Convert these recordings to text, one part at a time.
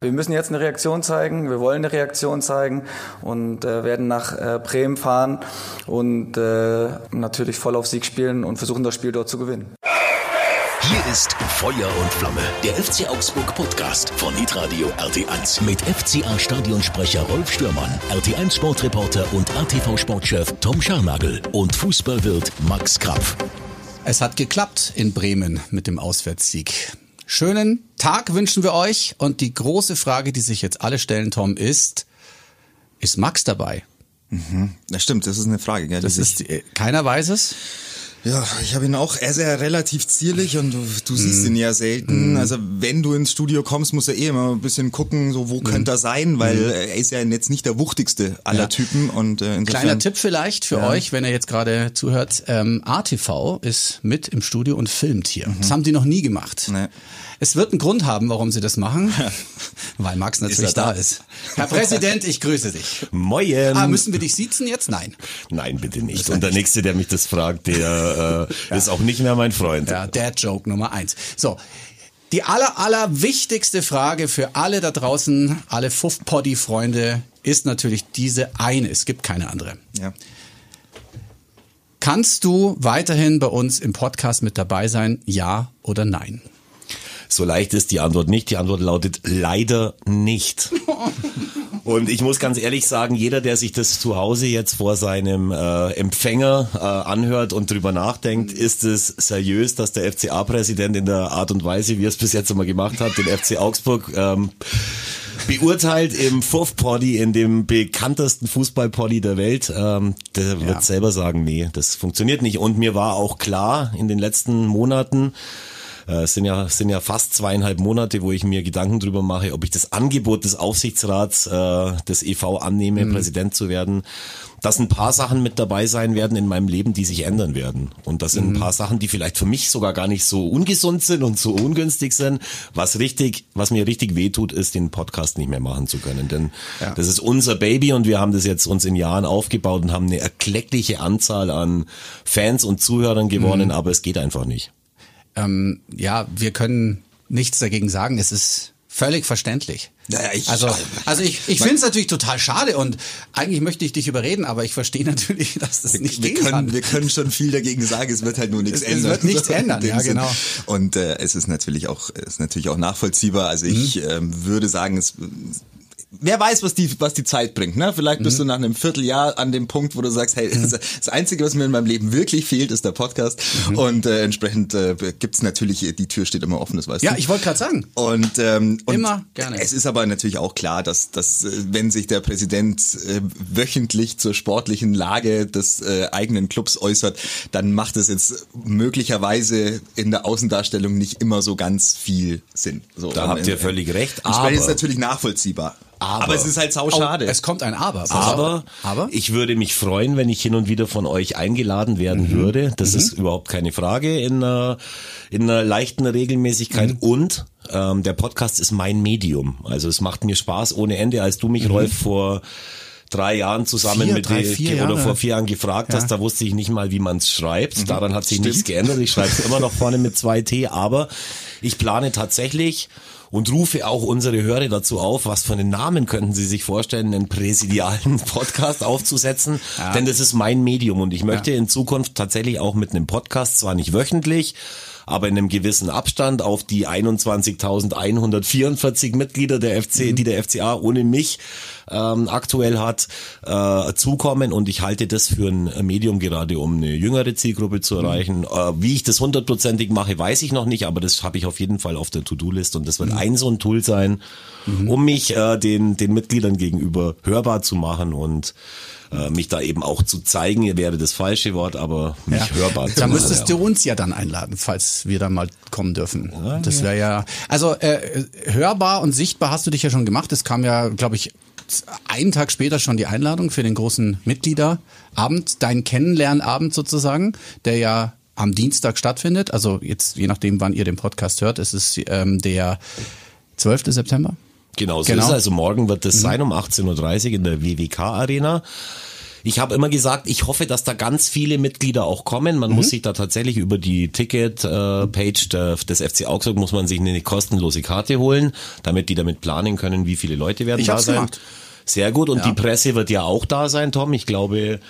Wir müssen jetzt eine Reaktion zeigen, wir wollen eine Reaktion zeigen und äh, werden nach äh, Bremen fahren und äh, natürlich voll auf Sieg spielen und versuchen das Spiel dort zu gewinnen. Hier ist Feuer und Flamme, der FC Augsburg Podcast von Hitradio RT1 mit FCA Stadionsprecher Rolf Stürmann, RT1 Sportreporter und ATV Sportchef Tom Scharnagel und Fußballwirt Max Krapf. Es hat geklappt in Bremen mit dem Auswärtssieg. Schönen Tag wünschen wir euch. Und die große Frage, die sich jetzt alle stellen, Tom, ist, ist Max dabei? Mhm. Das stimmt, das ist eine Frage. Gell, das ist, keiner weiß es. Ja, ich habe ihn auch, er ist ja relativ zierlich und du, du siehst ihn ja selten. Also wenn du ins Studio kommst, muss er eh immer ein bisschen gucken, so wo könnte er sein, weil er ist ja jetzt nicht der wuchtigste aller Ja. Typen. Und äh, insofern, Kleiner Tipp vielleicht für Ja. euch, wenn ihr jetzt gerade zuhört. Ähm, ATV ist mit im Studio und filmt hier. Das haben die noch nie gemacht. Nee. Es wird einen Grund haben, warum sie das machen, weil Max natürlich er da? da ist. Herr Präsident, ich grüße dich. Moin. Ah, müssen wir dich siezen jetzt? Nein. Nein, bitte nicht. Und der Nächste, der mich das fragt, der äh, ist auch nicht mehr mein Freund. Ja, Dad-Joke Nummer eins. So. Die aller, aller wichtigste Frage für alle da draußen, alle Fuff-Poddy-Freunde, ist natürlich diese eine. Es gibt keine andere. Ja. Kannst du weiterhin bei uns im Podcast mit dabei sein? Ja oder nein? So leicht ist die Antwort nicht. Die Antwort lautet leider nicht. Und ich muss ganz ehrlich sagen, jeder, der sich das zu Hause jetzt vor seinem äh, Empfänger äh, anhört und drüber nachdenkt, ist es seriös, dass der FCA-Präsident in der Art und Weise, wie er es bis jetzt immer gemacht hat, den FC Augsburg ähm, beurteilt im Fuff-Poddy, in dem bekanntesten Fußball-Poddy der Welt. Ähm, der wird selber sagen, nee, das funktioniert nicht. Und mir war auch klar in den letzten Monaten, äh, Es sind ja, es sind ja fast zweieinhalb Monate, wo ich mir Gedanken drüber mache, ob ich das Angebot des Aufsichtsrats äh, des EV annehme, Präsident zu werden. Dass ein paar Sachen mit dabei sein werden in meinem Leben, die sich ändern werden. Und das sind ein paar Sachen, die vielleicht für mich sogar gar nicht so ungesund sind und so ungünstig sind. Was richtig, was mir richtig wehtut, ist, den Podcast nicht mehr machen zu können. Denn Ja. das ist unser Baby und wir haben das jetzt uns in Jahren aufgebaut und haben eine erkleckliche Anzahl an Fans und Zuhörern gewonnen, aber es geht einfach nicht. Ähm, ja, wir können nichts dagegen sagen. Es ist völlig verständlich. Naja, ich- also, also ich, ich finde es natürlich total schade und eigentlich möchte ich dich überreden, aber ich verstehe natürlich, dass das nicht wir gehen können, kann. wir können schon viel dagegen sagen, es wird halt nur nichts Es- es ändern. wird nichts ändern, ja, Sinn. genau. Und äh, es ist natürlich auch, es ist natürlich auch nachvollziehbar. Also ich Mhm. ähm, würde sagen, es Wer weiß, was die, was die Zeit bringt, ne? Vielleicht Mhm. bist du nach einem Vierteljahr an dem Punkt, wo du sagst, hey, das Einzige, was mir in meinem Leben wirklich fehlt, ist der Podcast. Mhm. Und äh, entsprechend äh, gibt's natürlich, die Tür steht immer offen, das weißt Ja, du. ich wollte gerade sagen. Und, ähm, und Immer gerne. Es ist aber natürlich auch klar, dass, dass äh, wenn sich der Präsident äh, wöchentlich zur sportlichen Lage des äh, eigenen Clubs äußert, dann macht es jetzt möglicherweise in der Außendarstellung nicht immer so ganz viel Sinn. So, Da habt ihr äh, völlig recht, aber- ist natürlich nachvollziehbar. Aber, es ist halt sau schade. Oh, es kommt ein Aber. Aber, aber ich würde mich freuen, wenn ich hin und wieder von euch eingeladen werden Mhm. würde. Das ist überhaupt keine Frage in einer, in einer leichten Regelmäßigkeit. Mhm. Und ähm, der Podcast ist mein Medium. Also es macht mir Spaß ohne Ende. Als du mich, Rolf, vor drei Jahren zusammen Mhm. Vier, mit drei, vier oder Jahre. vor vier Jahren gefragt hast, da wusste ich nicht mal, wie man es schreibt. Mhm. Daran hat sich nichts geändert. Ich schreibe es immer noch vorne mit zwei T, aber ich plane tatsächlich und rufe auch unsere Hörer dazu auf, was für einen Namen könnten sie sich vorstellen, einen präsidialen Podcast aufzusetzen, denn das ist mein Medium und ich möchte in Zukunft tatsächlich auch mit einem Podcast, zwar nicht wöchentlich, aber in einem gewissen Abstand auf die 21.144 Mitglieder der FC, die der FCA ohne mich ähm, aktuell hat, äh, zukommen. Und ich halte das für ein Medium gerade, um eine jüngere Zielgruppe zu erreichen. Äh, wie ich das hundertprozentig mache, weiß ich noch nicht, aber das habe ich auf jeden Fall auf der To-Do-List. Und das wird ein so ein Tool sein, um mich äh, den, den Mitgliedern gegenüber hörbar zu machen. Und äh, mich da eben auch zu zeigen, wäre das falsche Wort, aber mich Ja. hörbar zu Da müsstest ja. du uns ja dann einladen, falls wir dann mal kommen dürfen. Das wäre ja, also äh, hörbar und sichtbar hast du dich ja schon gemacht. Es kam ja, glaube ich, einen Tag später schon die Einladung für den großen Mitgliederabend, dein Kennenlernabend sozusagen, der ja am Dienstag stattfindet. Also jetzt, je nachdem, wann ihr den Podcast hört, ist es ähm, der 12. September. Genau, so Genau. ist es. Also morgen wird es sein um 18.30 Uhr in der WWK Arena. ich habe immer gesagt, ich hoffe, dass da ganz viele Mitglieder auch kommen. Man mhm. muss sich da tatsächlich über die Ticket-Page äh, des FC Augsburg muss man sich eine kostenlose Karte holen, damit die damit planen können, wie viele Leute werden ich da sein. Gemacht. Sehr gut. Und ja. die Presse wird ja auch da sein, Tom. Ich glaube,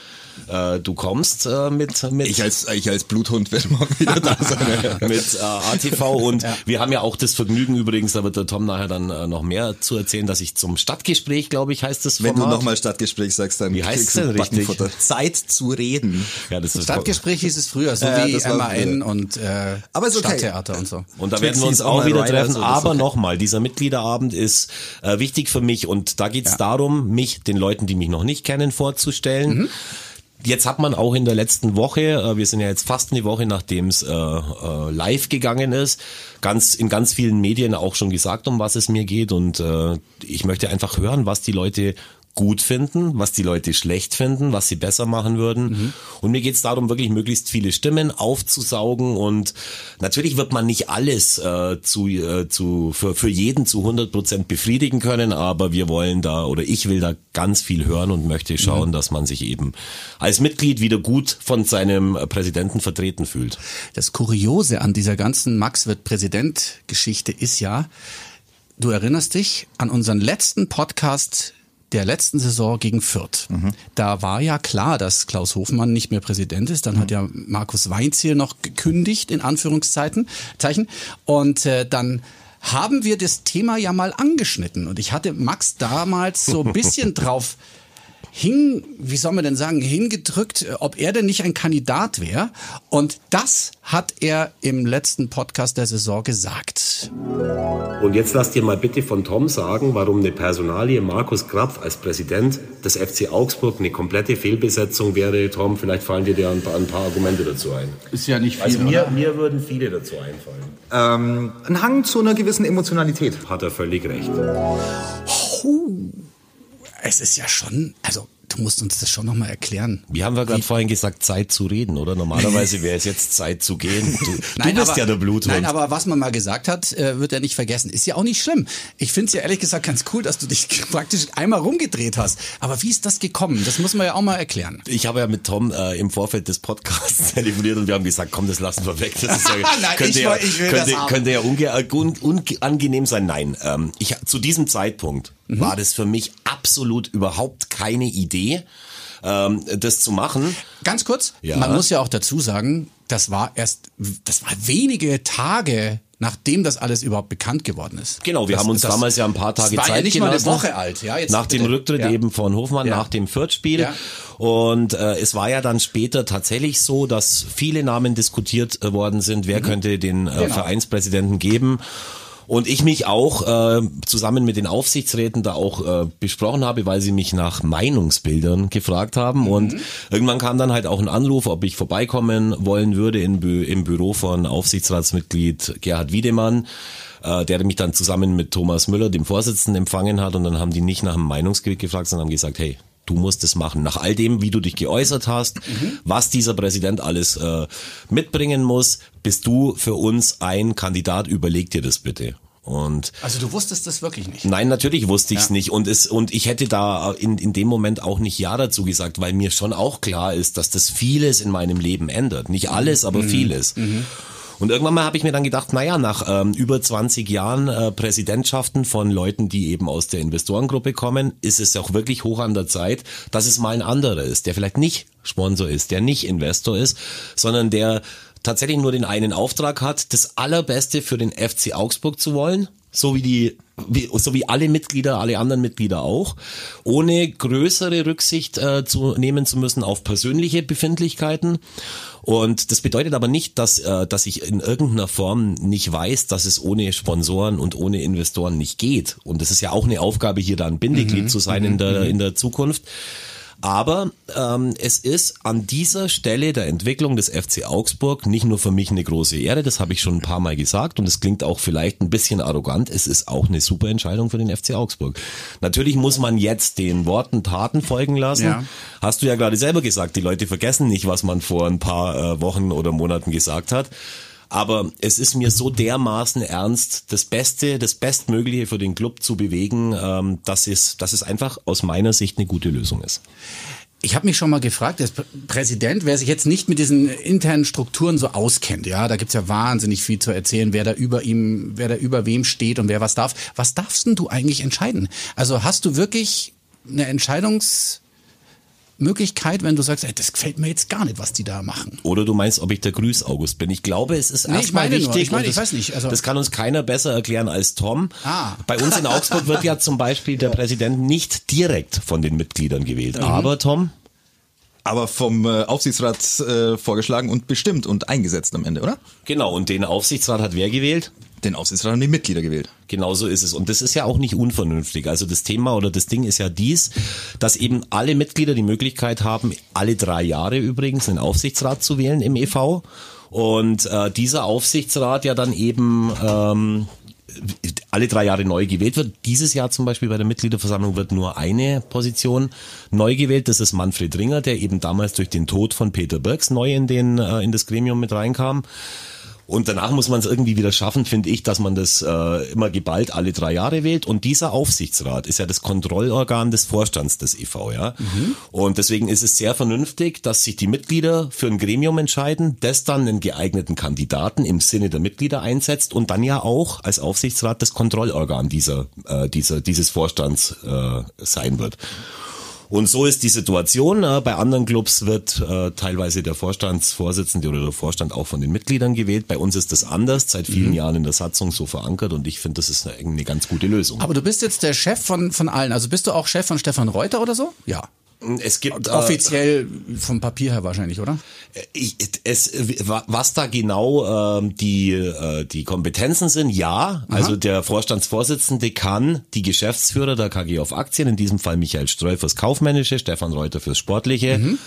äh, du kommst äh, mit, mit ich als ich als Bluthund werde morgen wieder da sein mit äh, ATV und ja. wir haben ja auch das Vergnügen übrigens, da wird der Tom nachher dann äh, noch mehr zu erzählen, dass ich zum Stadtgespräch, glaube ich, heißt das Format. Wenn du nochmal Stadtgespräch sagst, dann wie heißt es denn richtig? Zeit zu reden. Ja, das ist Stadtgespräch hieß es früher, so ja, wie MAN und äh, aber ist okay. Stadttheater und so. Und da werden wir uns auch wieder treffen. So, aber okay. nochmal, dieser Mitgliederabend ist äh, wichtig für mich und da geht es ja. darum, mich den Leuten, die mich noch nicht kennen, vorzustellen. Mhm Jetzt hat man auch in der letzten Woche, äh, wir sind ja jetzt fast eine Woche, nachdem es äh, äh, live gegangen ist, ganz in ganz vielen Medien auch schon gesagt, um was es mir geht. Und ich möchte einfach hören, was die Leute gut finden, was die Leute schlecht finden, was sie besser machen würden. Mhm. Und mir geht es darum, wirklich möglichst viele Stimmen aufzusaugen. Und natürlich wird man nicht alles äh, zu, äh, zu, für, für jeden zu 100 Prozent befriedigen können, aber wir wollen da oder ich will da ganz viel hören und möchte schauen, mhm. dass man sich eben als Mitglied wieder gut von seinem Präsidenten vertreten fühlt. Das Kuriose an dieser ganzen Max wird Präsident Geschichte ist ja, Du erinnerst dich an unseren letzten Podcast der letzten Saison gegen Fürth. Mhm. Da war ja klar, dass Klaus Hofmann nicht mehr Präsident ist. Dann mhm. hat ja Markus Weinziel noch gekündigt, in Anführungszeichen. Zeichen. Und äh, dann haben wir das Thema ja mal angeschnitten. Und ich hatte Max damals so ein bisschen drauf hing, wie soll man denn sagen, hingedrückt, ob er denn nicht ein Kandidat wäre. Und das hat er im letzten Podcast der Saison gesagt. Und jetzt lasst ihr mal bitte von Tom sagen, warum eine Personalie Markus Krapf als Präsident des FC Augsburg eine komplette Fehlbesetzung wäre. Tom, vielleicht fallen dir da ein paar, ein paar Argumente dazu ein. Ist ja nicht viel. Also mir, mir würden viele dazu einfallen. Ähm, ein Hang zu einer gewissen Emotionalität. Hat er völlig recht. Oh es ist ja schon, also du musst uns das schon nochmal erklären. Wir haben wir gerade vorhin gesagt, Zeit zu reden, oder? Normalerweise wäre es jetzt Zeit zu gehen. Du, nein, du bist aber, ja der Bluthund. Nein, aber was man mal gesagt hat, äh, wird er nicht vergessen. Ist ja auch nicht schlimm. Ich finde es ja ehrlich gesagt ganz cool, dass du dich praktisch einmal rumgedreht hast. Aber wie ist das gekommen? Das muss man ja auch mal erklären. Ich habe ja mit Tom äh, im Vorfeld des Podcasts telefoniert und wir haben gesagt, komm, das lassen wir weg. Das ist ja, nein, könnte, ich, ja, ich könnte, könnte ja unge un unangenehm sein. Nein, ähm, ich, zu diesem Zeitpunkt mhm. war das für mich absolut überhaupt keine Idee ähm, das zu machen. Ganz kurz, ja. man muss ja auch dazu sagen, das war erst, das war wenige Tage nachdem das alles überhaupt bekannt geworden ist. Genau, wir das, haben uns das, damals ja ein paar Tage das war Zeit ja nicht gelassen. mal eine Woche alt, ja. Jetzt nach bitte. dem Rücktritt ja. eben von Hofmann, ja. nach dem Fürth-Spiel. Ja. Und äh, es war ja dann später tatsächlich so, dass viele Namen diskutiert äh, worden sind, wer mhm. könnte den äh, genau. Vereinspräsidenten geben. Und ich mich auch äh, zusammen mit den Aufsichtsräten da auch äh, besprochen habe, weil sie mich nach Meinungsbildern gefragt haben. Mhm. Und irgendwann kam dann halt auch ein Anruf, ob ich vorbeikommen wollen würde in, im Büro von Aufsichtsratsmitglied Gerhard Wiedemann äh, der mich dann zusammen mit Thomas Müller, dem Vorsitzenden, empfangen hat. Und dann haben die nicht nach dem Meinungsgebiet gefragt, sondern haben gesagt, hey, du musst es machen. Nach all dem, wie du dich geäußert hast, mhm. was dieser Präsident alles äh, mitbringen muss, bist du für uns ein Kandidat, überleg dir das bitte. Und also du wusstest das wirklich nicht? Nein, natürlich wusste ich es ja. nicht. Und, es, und ich hätte da in, in dem Moment auch nicht Ja dazu gesagt, weil mir schon auch klar ist, dass das vieles in meinem Leben ändert. Nicht alles, aber mhm. vieles. Mhm. Und irgendwann mal habe ich mir dann gedacht, naja, nach ähm, über 20 Jahren äh, Präsidentschaften von Leuten, die eben aus der Investorengruppe kommen, ist es auch wirklich hoch an der Zeit, dass es mal ein anderer ist, der vielleicht nicht Sponsor ist, der nicht Investor ist, sondern der tatsächlich nur den einen Auftrag hat, das Allerbeste für den FC Augsburg zu wollen, so wie die wie, so wie alle Mitglieder, alle anderen Mitglieder auch, ohne größere Rücksicht äh, zu nehmen zu müssen auf persönliche Befindlichkeiten. Und das bedeutet aber nicht, dass, äh, dass ich in irgendeiner Form nicht weiß, dass es ohne Sponsoren und ohne Investoren nicht geht. Und das ist ja auch eine Aufgabe, hier da ein Bindeglied mhm. zu sein in der, mhm. in der Zukunft. Aber ähm, es ist an dieser Stelle der Entwicklung des FC Augsburg nicht nur für mich eine große Ehre, das habe ich schon ein paar Mal gesagt und es klingt auch vielleicht ein bisschen arrogant, es ist auch eine super Entscheidung für den FC Augsburg. Natürlich muss man jetzt den Worten Taten folgen lassen. Ja. Hast du ja gerade selber gesagt, die Leute vergessen nicht, was man vor ein paar äh, Wochen oder Monaten gesagt hat. Aber es ist mir so dermaßen ernst, das Beste, das Bestmögliche für den Club zu bewegen, ähm, dass, es, dass es einfach aus meiner Sicht eine gute Lösung ist. Ich habe mich schon mal gefragt, der Präsident, wer sich jetzt nicht mit diesen internen Strukturen so auskennt, ja, da gibt's ja wahnsinnig viel zu erzählen, wer da über ihm, wer da über wem steht und wer was darf. Was darfst denn du eigentlich entscheiden? Also hast du wirklich eine Entscheidungs Möglichkeit, wenn du sagst, ey, das gefällt mir jetzt gar nicht, was die da machen. Oder du meinst, ob ich der Grüß August bin. Ich glaube, es ist Nee, ich erstmal meine nur, wichtig. ich meine, und ich das, weiß nicht, also- das kann uns keiner besser erklären als Tom. Ah. Bei uns in Augsburg wird ja zum Beispiel der Präsident nicht direkt von den Mitgliedern gewählt. Aber Tom, Aber vom äh, Aufsichtsrat äh, vorgeschlagen und bestimmt und eingesetzt am Ende, oder? genau, und den Aufsichtsrat hat wer gewählt? Den Aufsichtsrat haben die Mitglieder gewählt. Genau so ist es. Und das ist ja auch nicht unvernünftig. Also das Thema oder das Ding ist ja dies, dass eben alle Mitglieder die Möglichkeit haben, alle drei Jahre übrigens einen Aufsichtsrat zu wählen im EV. Und äh, dieser Aufsichtsrat ja dann eben ähm, alle drei Jahre neu gewählt wird. Dieses Jahr zum Beispiel bei der Mitgliederversammlung wird nur eine Position neu gewählt. Das ist Manfred Ringer, der eben damals durch den Tod von Peter Birks neu in, den, äh, in das Gremium mit reinkam. Und danach muss man es irgendwie wieder schaffen, finde ich, dass man das äh, immer geballt alle drei Jahre wählt. Und dieser Aufsichtsrat ist ja das Kontrollorgan des Vorstands des EV, ja. Und deswegen ist es sehr vernünftig, dass sich die Mitglieder für ein Gremium entscheiden, das dann einen geeigneten Kandidaten im Sinne der Mitglieder einsetzt und dann ja auch als Aufsichtsrat das Kontrollorgan dieser, äh, dieser dieses Vorstands äh, sein wird. Und so ist die Situation. Äh, Bei anderen Clubs wird äh, teilweise der Vorstandsvorsitzende oder der Vorstand auch von den Mitgliedern gewählt. Bei uns ist das anders, seit vielen Jahren in der Satzung so verankert und ich finde, das ist eine, eine ganz gute Lösung. Aber du bist jetzt der Chef von, von allen. Also bist du auch Chef von Stefan Reuter oder so? Ja. Es gibt äh, Offiziell vom Papier her wahrscheinlich, oder? ich, es, was da genau ähm, die, äh, die Kompetenzen sind, ja. Also der Vorstandsvorsitzende kann die Geschäftsführer der KG auf Aktien, in diesem Fall Michael Streu fürs Kaufmännische, Stefan Reuter fürs Sportliche,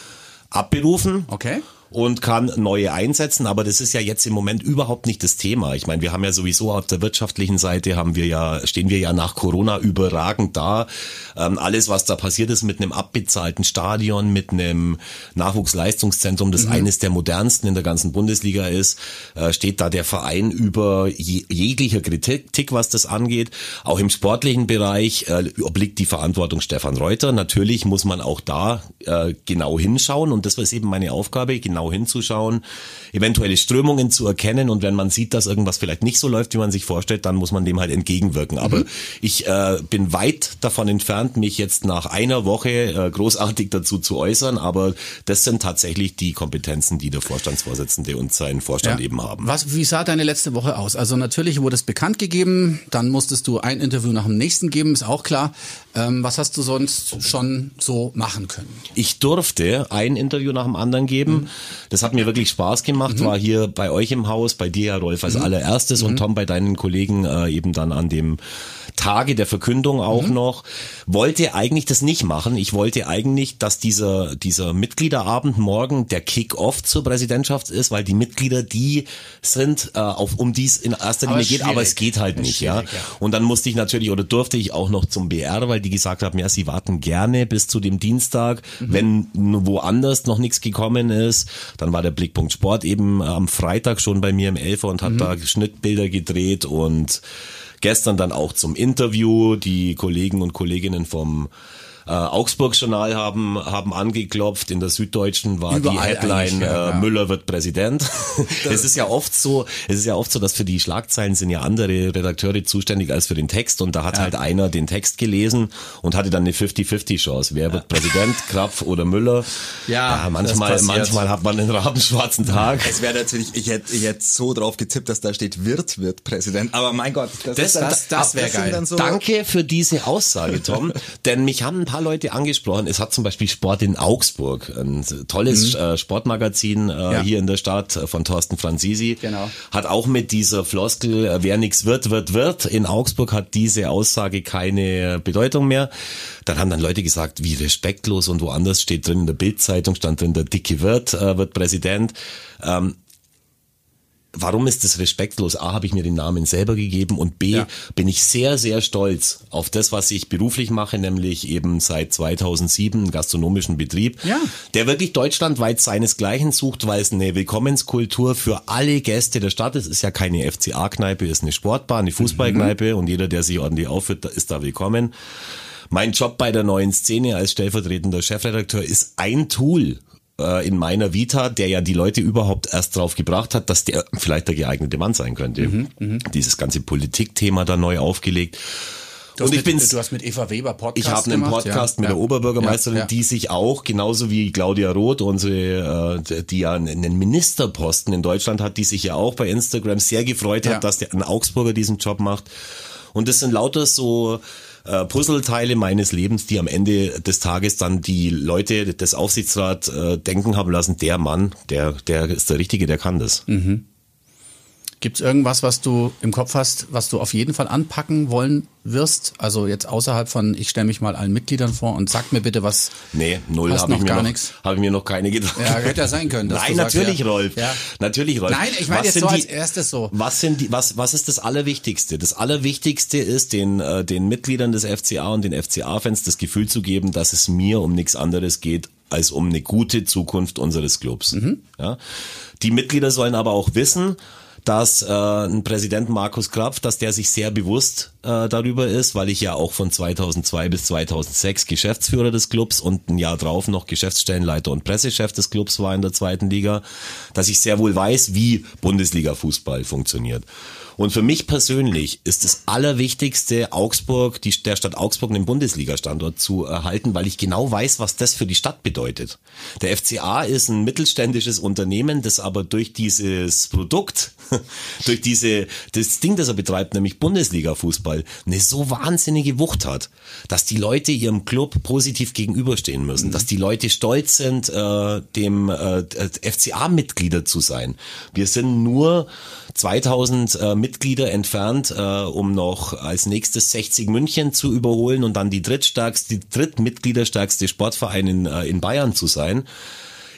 abberufen. Okay. Und kann neue einsetzen, aber das ist ja jetzt im Moment überhaupt nicht das Thema. Ich meine, wir haben ja sowieso auf der wirtschaftlichen Seite haben wir ja, stehen wir ja nach Corona überragend da. Ähm, alles, was da passiert ist mit einem abbezahlten Stadion, mit einem Nachwuchsleistungszentrum, das eines der modernsten in der ganzen Bundesliga ist, äh, steht da der Verein über je, jeglicher Kritik, was das angeht. Auch im sportlichen Bereich äh, obliegt die Verantwortung Stefan Reuter. Natürlich muss man auch da äh, genau hinschauen und das ist eben meine Aufgabe, genau hinzuschauen, eventuelle Strömungen zu erkennen und wenn man sieht, dass irgendwas vielleicht nicht so läuft, wie man sich vorstellt, dann muss man dem halt entgegenwirken. Aber ich äh, bin weit davon entfernt, mich jetzt nach einer Woche äh, großartig dazu zu äußern, aber das sind tatsächlich die Kompetenzen, die der Vorstandsvorsitzende und sein Vorstand eben haben. Was, wie sah deine letzte Woche aus? Also natürlich wurde es bekannt gegeben, dann musstest du ein Interview nach dem nächsten geben, ist auch klar. Ähm, was hast du sonst schon so machen können? Ich durfte ein Interview nach dem anderen geben. Das hat mir wirklich Spaß gemacht. War hier bei euch im Haus, bei dir, Rolf, als allererstes und Tom bei deinen Kollegen äh, eben dann an dem Tage der Verkündung auch noch. Wollte eigentlich das nicht machen. Ich wollte eigentlich, dass dieser, dieser Mitgliederabend morgen der Kick-Off zur Präsidentschaft ist, weil die Mitglieder die sind, äh, auf, um die es in erster Linie geht, aber es geht halt nicht, ja. ja. Und dann musste ich natürlich oder durfte ich auch noch zum BR, weil die gesagt haben, ja, sie warten gerne bis zu dem Dienstag. Mhm. Wenn woanders noch nichts gekommen ist, dann war der Blickpunkt Sport eben am Freitag schon bei mir im Elfer und Mhm. hat da Schnittbilder gedreht und gestern dann auch zum Interview. Die Kollegen und Kolleginnen vom äh, Augsburg-Journal haben, haben angeklopft. In der Süddeutschen war Überall die Headline, ja, äh, ja. Müller wird Präsident. es ist ja oft so, es ist ja oft so, dass für die Schlagzeilen sind ja andere Redakteure zuständig als für den Text und da hat halt einer den Text gelesen und hatte dann eine 50-50 Chance. Wer wird Präsident, Krapf oder Müller? Ja, manchmal, manchmal hat man einen rabenschwarzen Tag. Es wäre natürlich, ich hätte, ich hätte so drauf getippt, dass da steht, wird, wird Präsident. Aber mein Gott, das, Das- das- das wär sind geil. So, Danke für diese Aussage, Tom. Denn mich haben paar Leute angesprochen. Es hat zum Beispiel Sport in Augsburg, ein tolles äh, Sportmagazin äh, Ja. hier in der Stadt äh, von Thorsten Franzisi. Genau. Hat auch mit dieser Floskel, wer nichts wird, wird, wird. In Augsburg hat diese Aussage keine Bedeutung mehr. Dann haben dann Leute gesagt, wie respektlos und woanders steht drin, in der Bildzeitung stand drin, der dicke Wirt äh, wird Präsident. Ähm, warum ist das respektlos? A, habe ich mir den Namen selber gegeben und B, Ja. bin ich sehr, sehr stolz auf das, was ich beruflich mache, nämlich eben seit 2007 einen gastronomischen Betrieb, Ja. der wirklich deutschlandweit seinesgleichen sucht, weil es eine Willkommenskultur für alle Gäste der Stadt ist. Es ist ja keine FCA-Kneipe, es ist eine Sportbar, eine Fußballkneipe und jeder, der sich ordentlich aufführt, ist da willkommen. Mein Job bei der neuen Szene als stellvertretender Chefredakteur ist ein Tool äh, in meiner Vita, der ja die Leute überhaupt erst drauf gebracht hat, dass der vielleicht der geeignete Mann sein könnte. Dieses ganze Politikthema da neu aufgelegt. Du Und ich bin's- Du hast mit Eva Weber Podcast ich habe einen Podcast ja. mit ja. der Oberbürgermeisterin, Ja, die sich auch, genauso wie Claudia Roth, unsere, äh, die ja einen Ministerposten in Deutschland hat, die sich ja auch bei Instagram sehr gefreut hat, dass der, ein Augsburger diesen Job macht. Und das sind lauter so äh, Puzzleteile meines Lebens, die am Ende des Tages dann die Leute des Aufsichtsrats äh, denken haben lassen, der Mann, der, der ist der Richtige, der kann das. Gibt's irgendwas, was du im Kopf hast, was du auf jeden Fall anpacken wollen wirst? Also jetzt außerhalb von, ich stelle mich mal allen Mitgliedern vor und sag mir bitte, was. Nee, null habe ich, mir gar noch- hab ich mir noch keine gedacht. Ja, hätte ja sein können. Nein, du sagst, natürlich, ja. Rolf. Ja. Natürlich, Rolf. Nein, ich meine jetzt so als die- erstes so. Was sind die, was, was ist das Allerwichtigste? Das Allerwichtigste ist, den, äh, den Mitgliedern des FCA und den FCA-Fans das Gefühl zu geben, dass es mir um nichts anderes geht, als um eine gute Zukunft unseres Clubs. Mhm. Ja? Die Mitglieder sollen aber auch wissen, dass äh, ein Präsident Markus Krapf, dass der sich sehr bewusst äh, darüber ist, weil ich ja auch von 2002 bis 2006 Geschäftsführer des Clubs und ein Jahr drauf noch Geschäftsstellenleiter und Pressechef des Clubs war in der zweiten Liga, dass ich sehr wohl weiß, wie Bundesliga-Fußball funktioniert. Und für mich persönlich ist das Allerwichtigste, Augsburg, die, der Stadt Augsburg einen Bundesliga-Standort zu erhalten, weil ich genau weiß, was das für die Stadt bedeutet. Der FCA ist ein mittelständisches Unternehmen, das aber durch dieses Produkt, durch diese, das Ding, das er betreibt, nämlich Bundesliga-Fußball, eine so wahnsinnige Wucht hat, dass die Leute ihrem Club positiv gegenüberstehen müssen, dass die Leute stolz sind, äh, dem äh, FCA-Mitglieder zu sein. Wir sind nur 2000 äh, Mitglieder entfernt, äh, um noch als nächstes 60 München zu überholen und dann die drittstärkste, die drittmitgliederstärkste Sportverein in, äh, in Bayern zu sein.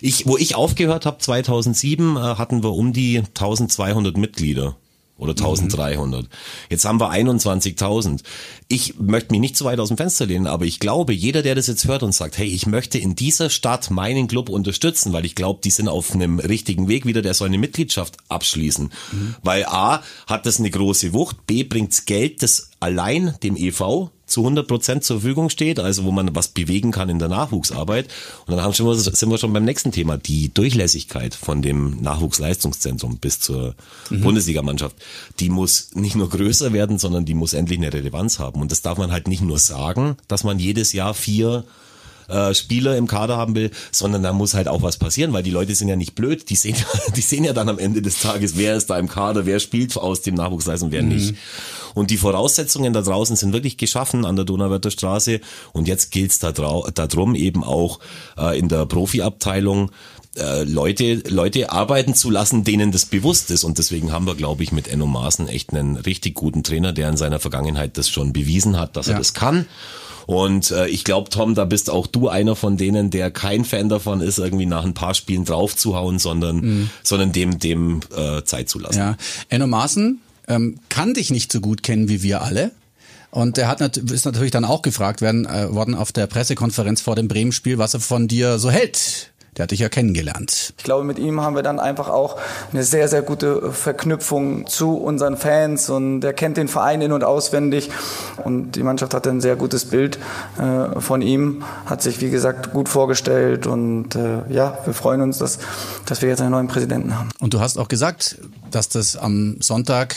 Ich, wo ich aufgehört habe, 2007, äh, hatten wir um die 1200 Mitglieder oder 1300. Jetzt haben wir 21.000. Ich möchte mich nicht zu weit aus dem Fenster lehnen, aber ich glaube, jeder, der das jetzt hört und sagt, hey, ich möchte in dieser Stadt meinen Club unterstützen, weil ich glaube, die sind auf einem richtigen Weg wieder, der soll eine Mitgliedschaft abschließen. Weil A, hat das eine große Wucht, B, bringt's Geld, das allein dem EV zu 100 Prozent zur Verfügung steht, also wo man was bewegen kann in der Nachwuchsarbeit. Und dann haben schon, sind wir schon beim nächsten Thema, die Durchlässigkeit von dem Nachwuchsleistungszentrum bis zur Bundesligamannschaft. Die muss nicht nur größer werden, sondern die muss endlich eine Relevanz haben. Und das darf man halt nicht nur sagen, dass man jedes Jahr vier äh, Spieler im Kader haben will, sondern da muss halt auch was passieren, weil die Leute sind ja nicht blöd, die sehen, die sehen ja dann am Ende des Tages, wer ist da im Kader, wer spielt aus dem Nachwuchsleistung, wer nicht. Und die Voraussetzungen da draußen sind wirklich geschaffen an der Donauwörther Straße und jetzt gilt es da darum, eben auch äh, in der Profiabteilung äh, Leute, Leute arbeiten zu lassen, denen das bewusst ist. Und deswegen haben wir, glaube ich, mit Enno Maaßen echt einen richtig guten Trainer, der in seiner Vergangenheit das schon bewiesen hat, dass Ja. er das kann. Und äh, ich glaube, Tom, da bist auch du einer von denen, der kein Fan davon ist, irgendwie nach ein paar Spielen draufzuhauen, sondern, sondern dem, dem äh, Zeit zu lassen. Ja, Enno Maaßen ähm, kann dich nicht so gut kennen wie wir alle. Und er hat nat ist natürlich dann auch gefragt werden, äh, worden auf der Pressekonferenz vor dem Bremen-Spiel, was er von dir so hält. Der hat dich ja kennengelernt. Ich glaube, mit ihm haben wir dann einfach auch eine sehr, sehr gute Verknüpfung zu unseren Fans und er kennt den Verein in- und auswendig und die Mannschaft hatte ein sehr gutes Bild äh, von ihm, hat sich, wie gesagt, gut vorgestellt und äh, ja, wir freuen uns, dass, dass wir jetzt einen neuen Präsidenten haben. Und du hast auch gesagt, dass das am Sonntag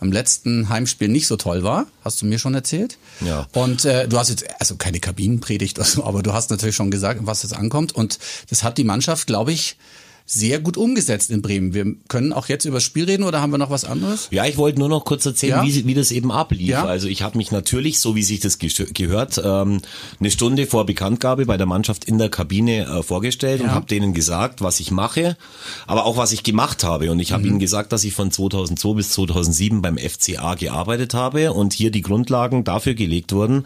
am letzten Heimspiel nicht so toll war, hast du mir schon erzählt. Ja. Und äh, du hast jetzt also keine Kabinenpredigt oder so, aber du hast natürlich schon gesagt, was es ankommt. Und das hat die Mannschaft, glaube ich, sehr gut umgesetzt in Bremen. Wir können auch jetzt über das Spiel reden oder haben wir noch was anderes? Ja, ich wollte nur noch kurz erzählen, Ja? wie, wie das eben ablief. Ja. Also ich habe mich natürlich, so wie sich das gesch- gehört, ähm, eine Stunde vor Bekanntgabe bei der Mannschaft in der Kabine äh, vorgestellt und Ja. habe denen gesagt, was ich mache, aber auch was ich gemacht habe. Und ich Mhm. habe ihnen gesagt, dass ich von 2002 bis 2007 beim FCA gearbeitet habe und hier die Grundlagen dafür gelegt wurden,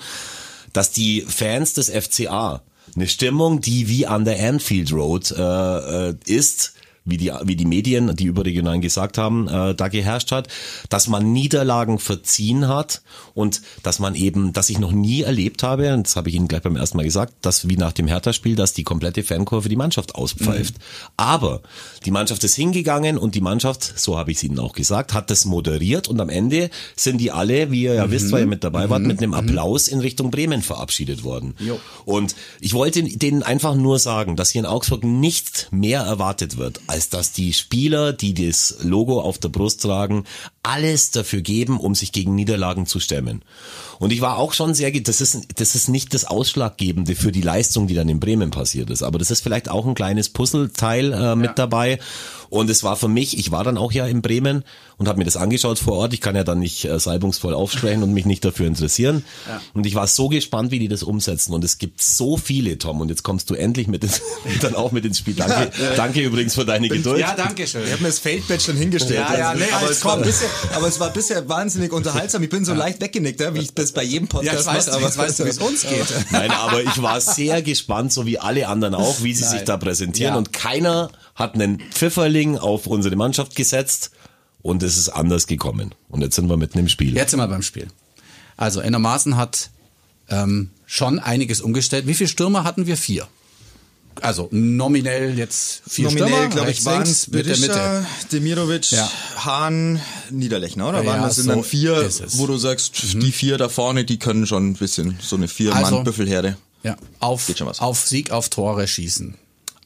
dass die Fans des FCA eine Stimmung, die wie an der Anfield Road äh, äh, ist, wie die, wie die Medien, die überregionalen gesagt haben, äh, da geherrscht hat, dass man Niederlagen verziehen hat und dass man eben, dass ich noch nie erlebt habe, und das habe ich Ihnen gleich beim ersten Mal gesagt, dass wie nach dem Hertha-Spiel, dass die komplette Fankurve die Mannschaft auspfeift. Mhm. Aber die Mannschaft ist hingegangen und die Mannschaft, so habe ich es Ihnen auch gesagt, hat das moderiert und am Ende sind die alle, wie ihr ja mhm. wisst, weil ihr mit dabei wart, mhm. mit einem mhm. Applaus in Richtung Bremen verabschiedet worden. Jo. Und ich wollte denen einfach nur sagen, dass hier in Augsburg nicht mehr erwartet wird, als dass die Spieler, die das Logo auf der Brust tragen, alles dafür geben, um sich gegen Niederlagen zu stemmen. Und ich war auch schon sehr, das ist, das ist nicht das Ausschlaggebende für die Leistung, die dann in Bremen passiert ist, aber das ist vielleicht auch ein kleines Puzzleteil äh, mit ja. dabei. Und es war für mich, ich war dann auch ja in Bremen und habe mir das angeschaut vor Ort. Ich kann ja dann nicht äh, salbungsvoll aufsprechen und mich nicht dafür interessieren. Ja. Und ich war so gespannt, wie die das umsetzen. Und es gibt so viele, Tom. Und jetzt kommst du endlich mit ins, dann auch mit ins Spiel. Danke, ja. danke übrigens für deine Geduld. Ja, danke schön. Ich habe mir das Feldbett schon hingestellt. Ja, ja, nee, aber, es war bisher, aber es war bisher wahnsinnig unterhaltsam. Ich bin so leicht weggenickt, ja, wie ich das bei jedem Podcast ja, mache. Aber jetzt weißt du, wie es uns geht. Nein, aber ich war sehr gespannt, so wie alle anderen auch, wie sie Nein. sich da präsentieren. Und keiner hat einen Pfifferling auf unsere Mannschaft gesetzt und es ist anders gekommen. Und jetzt sind wir mitten im Spiel. Jetzt sind wir beim Spiel. Also Enner Maaßen hat ähm, schon einiges umgestellt. Wie viele Stürmer hatten wir? Vier. Also nominell jetzt vier nominell, glaube ich, waren es Berisha, Demirovic, ja. Hahn, Niederlechner, oder? Ja, waren das so dann vier, wo du sagst, mhm. die vier da vorne, die können schon ein bisschen so eine Vier-Mann-Büffelherde. Also, ja, auf, auf Sieg, auf Tore schießen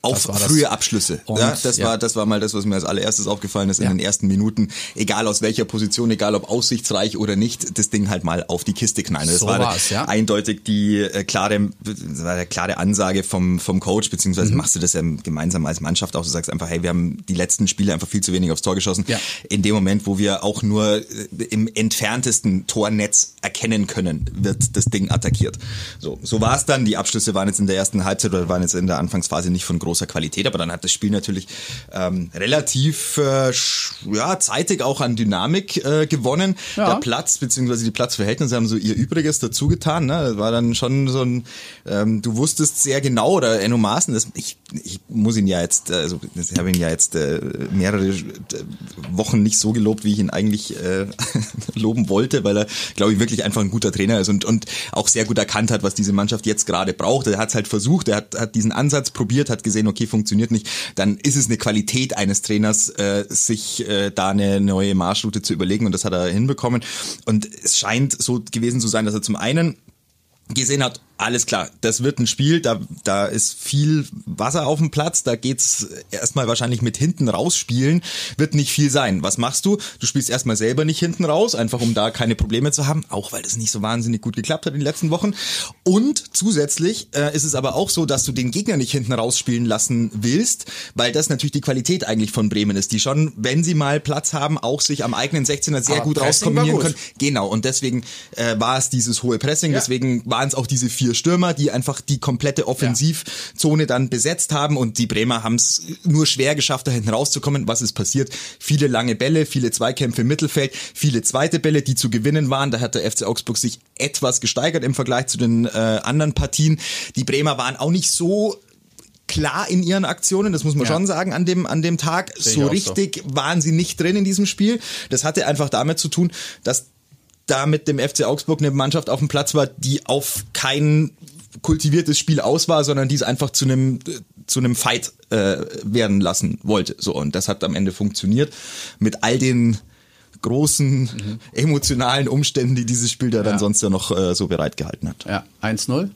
auf frühe Abschlüsse. Und, ja, das ja. war das war mal das, was mir als allererstes aufgefallen ist in den ersten Minuten. Egal aus welcher Position, egal ob aussichtsreich oder nicht, das Ding halt mal auf die Kiste knallen. Das so war ja. eindeutig die äh, klare, war klare Ansage vom vom Coach, beziehungsweise mhm. machst du das ja gemeinsam als Mannschaft auch. Du sagst einfach, hey, wir haben die letzten Spiele einfach viel zu wenig aufs Tor geschossen. Ja. In dem Moment, wo wir auch nur äh, im entferntesten Tornetz erkennen können, wird das Ding attackiert. So, so war es dann. Die Abschlüsse waren jetzt in der ersten Halbzeit oder waren jetzt in der Anfangsphase nicht von großer Qualität, aber dann hat das Spiel natürlich ähm, relativ äh, ja, zeitig auch an Dynamik äh, gewonnen. Ja. Der Platz bzw. die Platzverhältnisse haben so ihr Übriges dazu getan. Ne? Das war dann schon so ein, ähm, du wusstest sehr genau, oder Enno Maaßen, das, ich, ich muss ihn ja jetzt, also ich habe ihn ja jetzt äh, mehrere Wochen nicht so gelobt, wie ich ihn eigentlich äh, loben wollte, weil er, glaube ich, wirklich einfach ein guter Trainer ist und, und auch sehr gut erkannt hat, was diese Mannschaft jetzt gerade braucht. Er hat es halt versucht, er hat, hat diesen Ansatz probiert, hat gesehen, gesehen, okay, funktioniert nicht, dann ist es eine Qualität eines Trainers, äh, sich äh, da eine neue Marschroute zu überlegen und das hat er hinbekommen. Und es scheint so gewesen zu sein, dass er zum einen gesehen hat, alles klar, das wird ein Spiel, da, da ist viel Wasser auf dem Platz, da geht's erstmal wahrscheinlich mit hinten rausspielen, wird nicht viel sein. Was machst du? Du spielst erstmal selber nicht hinten raus, einfach um da keine Probleme zu haben, auch weil das nicht so wahnsinnig gut geklappt hat in den letzten Wochen. Und zusätzlich äh, ist es aber auch so, dass du den Gegner nicht hinten rausspielen lassen willst, weil das natürlich die Qualität eigentlich von Bremen ist, die schon, wenn sie mal Platz haben, auch sich am eigenen 16er sehr aber gut rauskombinieren können. Genau, und deswegen äh, war es dieses hohe Pressing, ja. deswegen waren es auch diese vier vier Stürmer, die einfach die komplette Offensivzone dann besetzt haben und die Bremer haben es nur schwer geschafft, da hinten rauszukommen. Was ist passiert? Viele lange Bälle, viele Zweikämpfe im Mittelfeld, viele zweite Bälle, die zu gewinnen waren. Da hat der FC Augsburg sich etwas gesteigert im Vergleich zu den äh, anderen Partien. Die Bremer waren auch nicht so klar in ihren Aktionen, das muss man ja. schon sagen, an dem, an dem Tag. so richtig so. waren sie nicht drin in diesem Spiel. Das hatte einfach damit zu tun, dass da mit dem FC Augsburg eine Mannschaft auf dem Platz war, die auf kein kultiviertes Spiel aus war, sondern die es einfach zu einem zu einem Fight äh, werden lassen wollte. So und das hat am Ende funktioniert mit all den großen mhm. emotionalen Umständen, die dieses Spiel da ja. dann sonst ja noch äh, so bereitgehalten hat. Ja, 1-0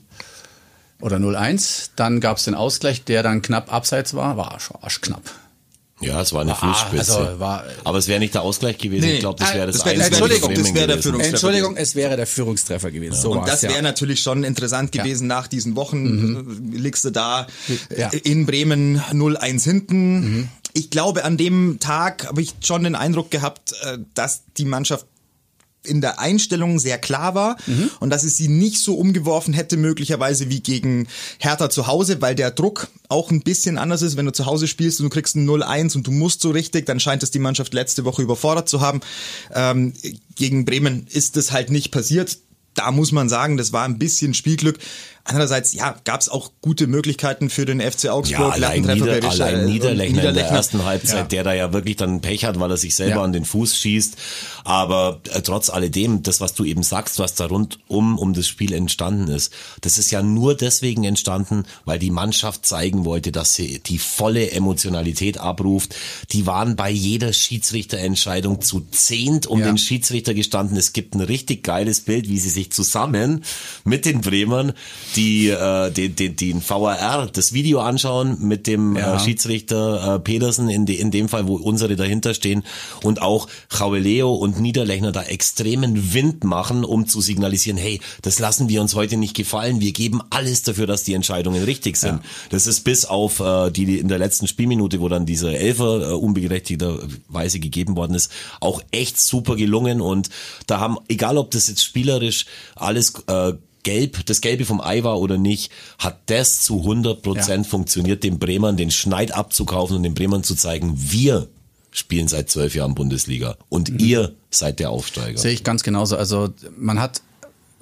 oder 0-1. Dann gab es den Ausgleich, der dann knapp abseits war, war schon arschknapp. Ja, es war eine Fußspitze. Also war, Aber es wäre nicht der Ausgleich gewesen. Nee, ich glaube, das wäre das, das wär, Entschuldigung, das wäre der Führungstreffer. Entschuldigung, es wäre der Führungstreffer gewesen. Ja. So und das wäre ja. natürlich schon interessant gewesen ja. nach diesen Wochen. Mhm. Liegst du da ja. in Bremen 0-1 hinten. Mhm. Ich glaube, an dem Tag habe ich schon den Eindruck gehabt, äh, dass die Mannschaft in der Einstellung sehr klar war mhm. und dass es sie nicht so umgeworfen hätte, möglicherweise wie gegen Hertha zu Hause, weil der Druck auch ein bisschen anders ist. Wenn du zu Hause spielst und du kriegst ein 0-1 und du musst so richtig, dann scheint es die Mannschaft letzte Woche überfordert zu haben. Ähm, gegen Bremen ist das halt nicht passiert da muss man sagen, das war ein bisschen Spielglück. Andererseits, ja, gab es auch gute Möglichkeiten für den FC Augsburg. Ja, allein, Nieder, allein äh, Niederlechner, Niederlechner in der ersten Halbzeit, ja. der da ja wirklich dann Pech hat, weil er sich selber Ja. an den Fuß schießt. Aber äh, trotz alledem, das, was du eben sagst, was da rundum um das Spiel entstanden ist, das ist ja nur deswegen entstanden, weil die Mannschaft zeigen wollte, dass sie die volle Emotionalität abruft. Die waren bei jeder Schiedsrichterentscheidung zu zehnt um Ja. den Schiedsrichter gestanden. Es gibt ein richtig geiles Bild, wie sie sich zusammen mit den Bremern die, äh, den, den, den VAR, das Video anschauen mit dem Ja. äh, Schiedsrichter äh, Pedersen, in, de, in dem Fall, wo unsere dahinter stehen und auch Chauveleo und Niederlechner da extremen Wind machen, um zu signalisieren, hey, das lassen wir uns heute nicht gefallen, wir geben alles dafür, dass die Entscheidungen richtig sind. Das ist bis auf äh, die, die in der letzten Spielminute, wo dann dieser Elfer äh, unberechtigterweise gegeben worden ist, auch echt super gelungen und da haben, egal ob das jetzt spielerisch alles äh, Gelb, das Gelbe vom Ei war oder nicht, hat das zu 100 Prozent Ja. funktioniert, den Bremern den Schneid abzukaufen und den Bremern zu zeigen, wir spielen seit zwölf Jahren Bundesliga und Mhm. ihr seid der Aufsteiger. Sehe ich ganz genauso. Also man hat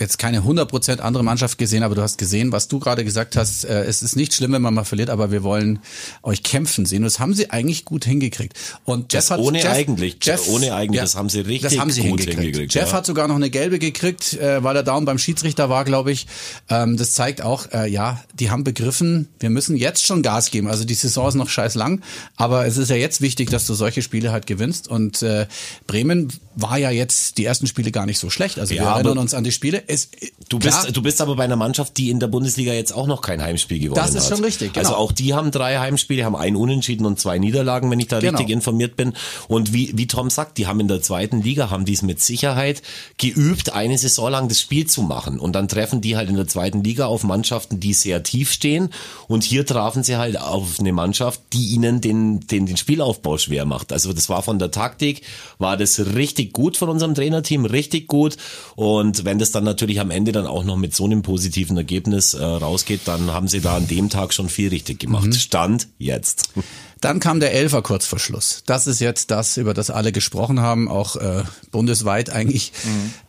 jetzt keine 100% andere Mannschaft gesehen, aber du hast gesehen, was du gerade gesagt hast. Äh, es ist nicht schlimm, wenn man mal verliert, aber wir wollen euch kämpfen sehen. Und das haben sie eigentlich gut hingekriegt. Und Jeff Das hat, ohne Jeff, eigentlich, ohne eigentlich, das haben sie richtig das haben sie gut hingekriegt. hingekriegt, Jeff ja. hat sogar noch eine gelbe gekriegt, äh, weil er down beim Schiedsrichter war, glaube ich. Ähm, das zeigt auch, äh, ja, die haben begriffen, wir müssen jetzt schon Gas geben. Also die Saison ist noch scheiß lang, aber es ist ja jetzt wichtig, dass du solche Spiele halt gewinnst. Und äh, Bremen war ja jetzt die ersten Spiele gar nicht so schlecht. Also wir Ja, erinnern aber uns an die Spiele. Es, Du klar, bist, du bist aber bei einer Mannschaft, die in der Bundesliga jetzt auch noch kein Heimspiel gewonnen hat. Das ist schon richtig, genau. Also auch die haben drei Heimspiele, haben ein Unentschieden und zwei Niederlagen, wenn ich da Genau. richtig informiert bin. Und wie, wie Tom sagt, die haben in der zweiten Liga, haben die es mit Sicherheit geübt, eine Saison lang das Spiel zu machen. Und dann treffen die halt in der zweiten Liga auf Mannschaften, die sehr tief stehen. Und hier trafen sie halt auf eine Mannschaft, die ihnen den, den, den Spielaufbau schwer macht. Also das war von der Taktik, war das richtig gut von unserem Trainerteam, richtig gut. Und wenn das dann natürlich am Ende dann auch noch mit so einem positiven Ergebnis äh, rausgeht, dann haben sie da an dem Tag schon viel richtig gemacht. Stand jetzt. Dann kam der Elfer kurz vor Schluss. Das ist jetzt das, über das alle gesprochen haben, auch äh, bundesweit eigentlich.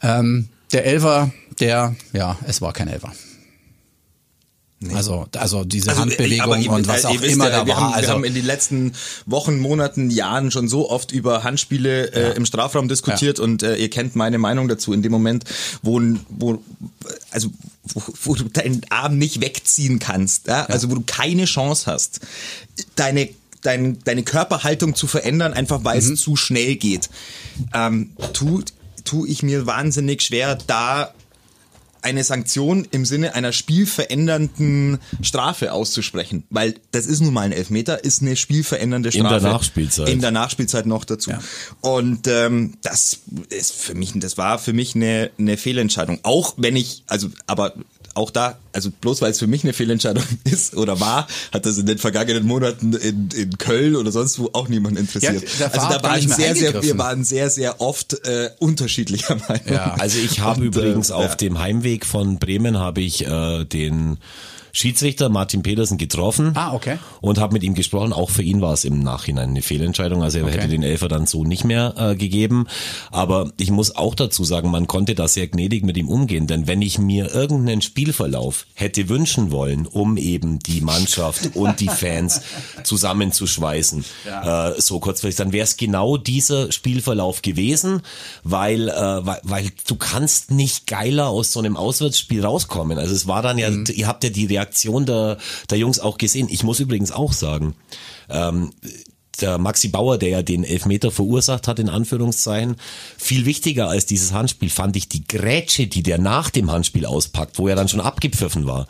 Ähm, der Elfer, der, ja, es war kein Elfer. Also, also diese Also, Handbewegung aber ihr- und was auch immer ja, da wir war. Haben, also, wir haben in den letzten Wochen, Monaten, Jahren schon so oft über Handspiele äh, im Strafraum diskutiert und äh, ihr kennt meine Meinung dazu. In dem Moment, wo, wo also wo, wo du deinen Arm nicht wegziehen kannst, ja? also wo du keine Chance hast, deine dein, deine Körperhaltung zu verändern, einfach weil Mhm. es zu schnell geht, ähm, tu, tu ich mir wahnsinnig schwer, da eine Sanktion im Sinne einer spielverändernden Strafe auszusprechen, weil das ist nun mal ein Elfmeter, ist eine spielverändernde In der Strafe. Nachspielzeit. In der Nachspielzeit noch dazu. Ja. Und ähm, das ist für mich, das war für mich eine, eine Fehlentscheidung. Auch wenn ich, also, aber auch da, also bloß weil es für mich eine Fehlentscheidung ist oder war, hat das in den vergangenen Monaten in, in Köln oder sonst wo auch niemand interessiert. Ja, also da waren sehr, sehr, wir waren sehr, sehr oft äh, unterschiedlicher Meinung. Ja, Also ich habe Und, übrigens äh, auf ja. dem Heimweg von Bremen habe ich äh, den Schiedsrichter Martin Petersen getroffen Ah, okay. und habe mit ihm gesprochen. Auch für ihn war es im Nachhinein eine Fehlentscheidung. Also er Okay. hätte den Elfer dann so nicht mehr äh, gegeben. Aber ich muss auch dazu sagen, man konnte da sehr gnädig mit ihm umgehen. Denn wenn ich mir irgendeinen Spielverlauf hätte wünschen wollen, um eben die Mannschaft und die Fans zusammenzuschweißen, äh, so kurzfristig, dann wäre es genau dieser Spielverlauf gewesen, weil, äh, weil, weil du kannst nicht geiler aus so einem Auswärtsspiel rauskommen. Also es war dann ja, ihr habt ja die Reaktion der, der Jungs auch gesehen. Ich muss übrigens auch sagen, ähm, der Maxi Bauer, der ja den Elfmeter verursacht hat, in Anführungszeichen, viel wichtiger als dieses Handspiel fand ich die Grätsche, die der nach dem Handspiel auspackt, wo er dann schon abgepfiffen war.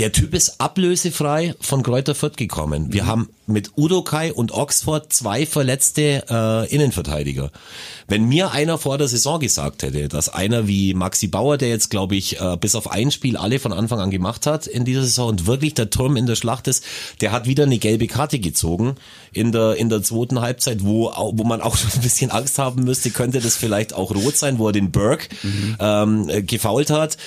Der Typ ist ablösefrei von Kräuter Fürth gekommen. Wir haben mit Udokai und Oxford zwei verletzte äh, Innenverteidiger. Wenn mir einer vor der Saison gesagt hätte, dass einer wie Maxi Bauer, der jetzt glaube ich äh, bis auf ein Spiel alle von Anfang an gemacht hat in dieser Saison und wirklich der Turm in der Schlacht ist, der hat wieder eine gelbe Karte gezogen in der in der zweiten Halbzeit, wo wo man auch schon ein bisschen Angst haben müsste, könnte das vielleicht auch rot sein, wo er den Burke ähm, äh, gefault hat.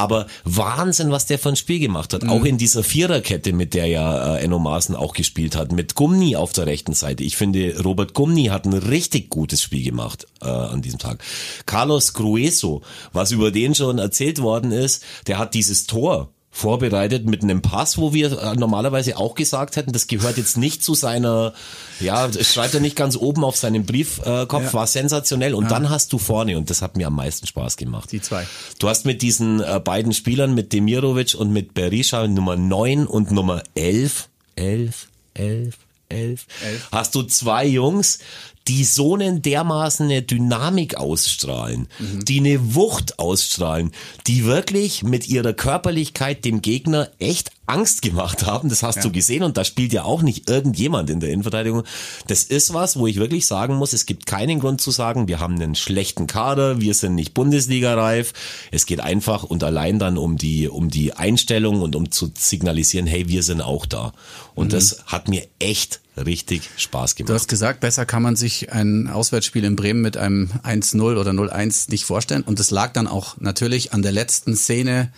Aber Wahnsinn, was der für ein Spiel gemacht hat. Mhm. Auch in dieser Viererkette, mit der ja äh, Enno Maaßen auch gespielt hat, mit Gumni auf der rechten Seite. Ich finde, Robert Gumni hat ein richtig gutes Spiel gemacht äh, an diesem Tag. Carlos Grueso, was über den schon erzählt worden ist, der hat dieses Tor vorbereitet mit einem Pass, wo wir äh, normalerweise auch gesagt hätten, das gehört jetzt nicht zu seiner, ja, das schreibt er nicht ganz oben auf seinem Briefkopf, ja. war sensationell. Und ja. dann hast du vorne, und das hat mir am meisten Spaß gemacht. Die zwei. Du hast mit diesen äh, beiden Spielern, mit Demirovic und mit Berisha Nummer 9 und Nummer 11, 11, 11, 11, 11. hast du zwei Jungs, die so einen dermaßen eine Dynamik ausstrahlen, mhm. die eine Wucht ausstrahlen, die wirklich mit ihrer Körperlichkeit dem Gegner echt Angst gemacht haben. Das hast ja. du gesehen und da spielt ja auch nicht irgendjemand in der Innenverteidigung. Das ist was, wo ich wirklich sagen muss, es gibt keinen Grund zu sagen, wir haben einen schlechten Kader, wir sind nicht Bundesliga-reif. Es geht einfach und allein dann um die, um die Einstellung und um zu signalisieren, hey, wir sind auch da. Und mhm. das hat mir echt richtig Spaß gemacht. Du hast gesagt, besser kann man sich ein Auswärtsspiel in Bremen mit einem 1-0 oder 0-1 nicht vorstellen. Und das lag dann auch natürlich an der letzten Szene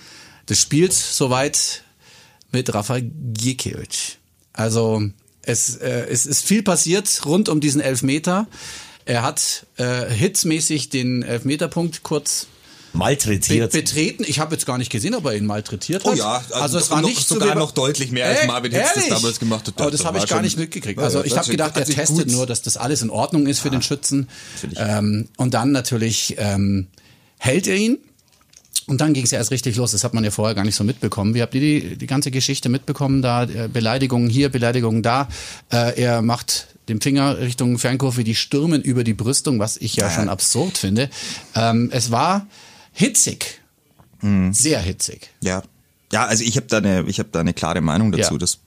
des Spiels soweit mit Rafa Gikiewicz. Also es, äh, es ist viel passiert rund um diesen Elfmeter. Er hat äh, hitzmäßig den Elfmeterpunkt kurz malträtiert. Be betreten. Ich habe jetzt gar nicht gesehen, ob er ihn malträtiert hat. Oh ja, also, also es war noch, nicht sogar so noch deutlich mehr als Marvin Hitz das damals gemacht hat. Aber das habe ich gar nicht mitgekriegt. Also ich habe gedacht, er testet nur, dass das alles in Ordnung ist für den Schützen. Ähm, und dann natürlich ähm, hält er ihn und dann ging es ja erst richtig los. Das hat man ja vorher gar nicht so mitbekommen. Wie habt ihr die, die ganze Geschichte mitbekommen? Da äh, Beleidigungen hier, Beleidigungen da. Äh, er macht den Finger Richtung Fernkurve, die stürmen über die Brüstung, was ich ja, ja. schon absurd finde. Ähm, es war hitzig. Mhm. Sehr hitzig. Ja. Ja, also ich habe da eine, ich habe da eine klare Meinung dazu. Ja. Das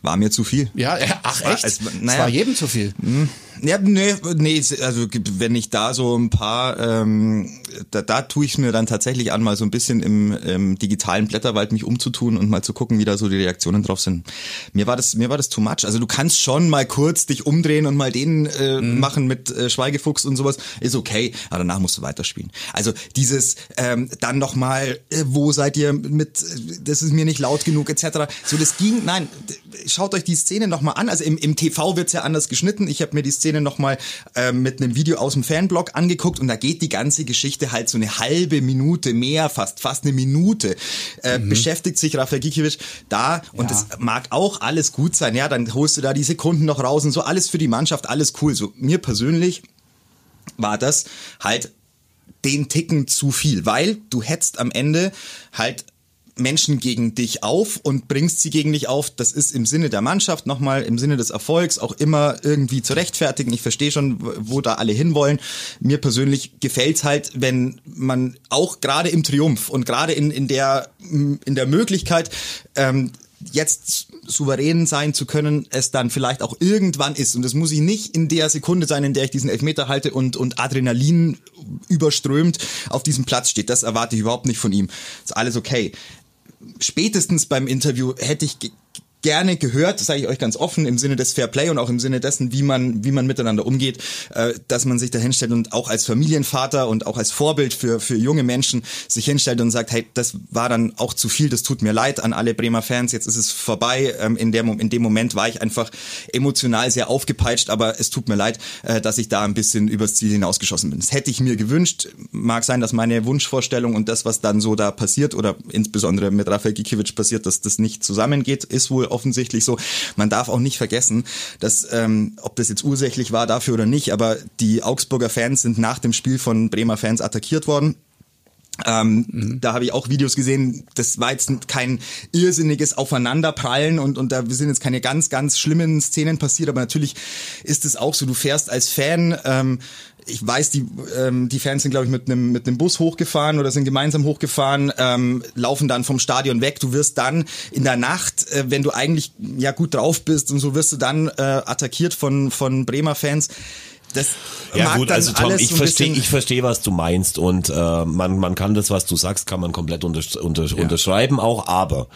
war mir zu viel. Ja, ach echt? Es, naja, das war jedem zu viel. Hm. Ja, nee, nee, also wenn ich da so ein paar, ähm, da, da tue ich mir dann tatsächlich an, mal so ein bisschen im, im digitalen Blätterwald mich umzutun und mal zu gucken, wie da so die Reaktionen drauf sind. Mir war das, mir war das too much. Also du kannst schon mal kurz dich umdrehen und mal den äh, mhm. machen mit äh, Schweigefuchs und sowas, ist okay, aber danach musst du weiterspielen. Also dieses ähm, dann noch mal, äh, wo seid ihr mit, das ist mir nicht laut genug etc. So das ging, nein, schaut euch die Szene noch mal an. Also im, im TV wird's ja anders geschnitten. Ich habe mir die Szene Szene nochmal äh, mit einem Video aus dem Fanblog angeguckt und da geht die ganze Geschichte halt so eine halbe Minute mehr, fast fast eine Minute, äh, mhm. beschäftigt sich Rafael Gikiewicz da und ja. das mag auch alles gut sein, ja, dann holst du da die Sekunden noch raus und so, alles für die Mannschaft, alles cool. So mir persönlich war das halt den Ticken zu viel, weil du hättest am Ende halt Menschen gegen dich auf und bringst sie gegen dich auf. Das ist im Sinne der Mannschaft, nochmal im Sinne des Erfolgs auch immer irgendwie zu rechtfertigen. Ich verstehe schon, wo da alle hinwollen. Mir persönlich gefällt's halt, wenn man auch gerade im Triumph und gerade in, in, der, in der Möglichkeit, ähm, jetzt souverän sein zu können, es dann vielleicht auch irgendwann ist. Und das muss ich nicht in der Sekunde sein, in der ich diesen Elfmeter halte und, und Adrenalin überströmt auf diesem Platz steht. Das erwarte ich überhaupt nicht von ihm. Ist alles okay spätestens beim Interview hätte ich gerne gehört, sage ich euch ganz offen, im Sinne des Fair Play und auch im Sinne dessen, wie man, wie man miteinander umgeht, äh, dass man sich da hinstellt und auch als Familienvater und auch als Vorbild für, für junge Menschen sich hinstellt und sagt, hey, das war dann auch zu viel, das tut mir leid an alle Bremer Fans, jetzt ist es vorbei. Ähm, in, der, in dem Moment war ich einfach emotional sehr aufgepeitscht, aber es tut mir leid, äh, dass ich da ein bisschen übers Ziel hinausgeschossen bin. Das hätte ich mir gewünscht. Mag sein, dass meine Wunschvorstellung und das, was dann so da passiert oder insbesondere mit Rafael Gikiewicz passiert, dass das nicht zusammengeht, ist wohl offensichtlich so. Man darf auch nicht vergessen, dass, ähm, ob das jetzt ursächlich war dafür oder nicht, aber die Augsburger Fans sind nach dem Spiel von Bremer Fans attackiert worden. Ähm, mhm. Da habe ich auch Videos gesehen, das war jetzt kein irrsinniges Aufeinanderprallen und, und da sind jetzt keine ganz, ganz schlimmen Szenen passiert, aber natürlich ist es auch so, du fährst als Fan ähm, ich weiß, die, ähm, die Fans sind, glaube ich, mit einem mit einem Bus hochgefahren oder sind gemeinsam hochgefahren, ähm, laufen dann vom Stadion weg. Du wirst dann in der Nacht, äh, wenn du eigentlich ja gut drauf bist und so wirst du dann äh, attackiert von von Bremer Fans. Das ja gut, also Tom, ich verstehe, ich verstehe, was du meinst und äh, man man kann das, was du sagst, kann man komplett unter, unter, ja. unterschreiben auch, aber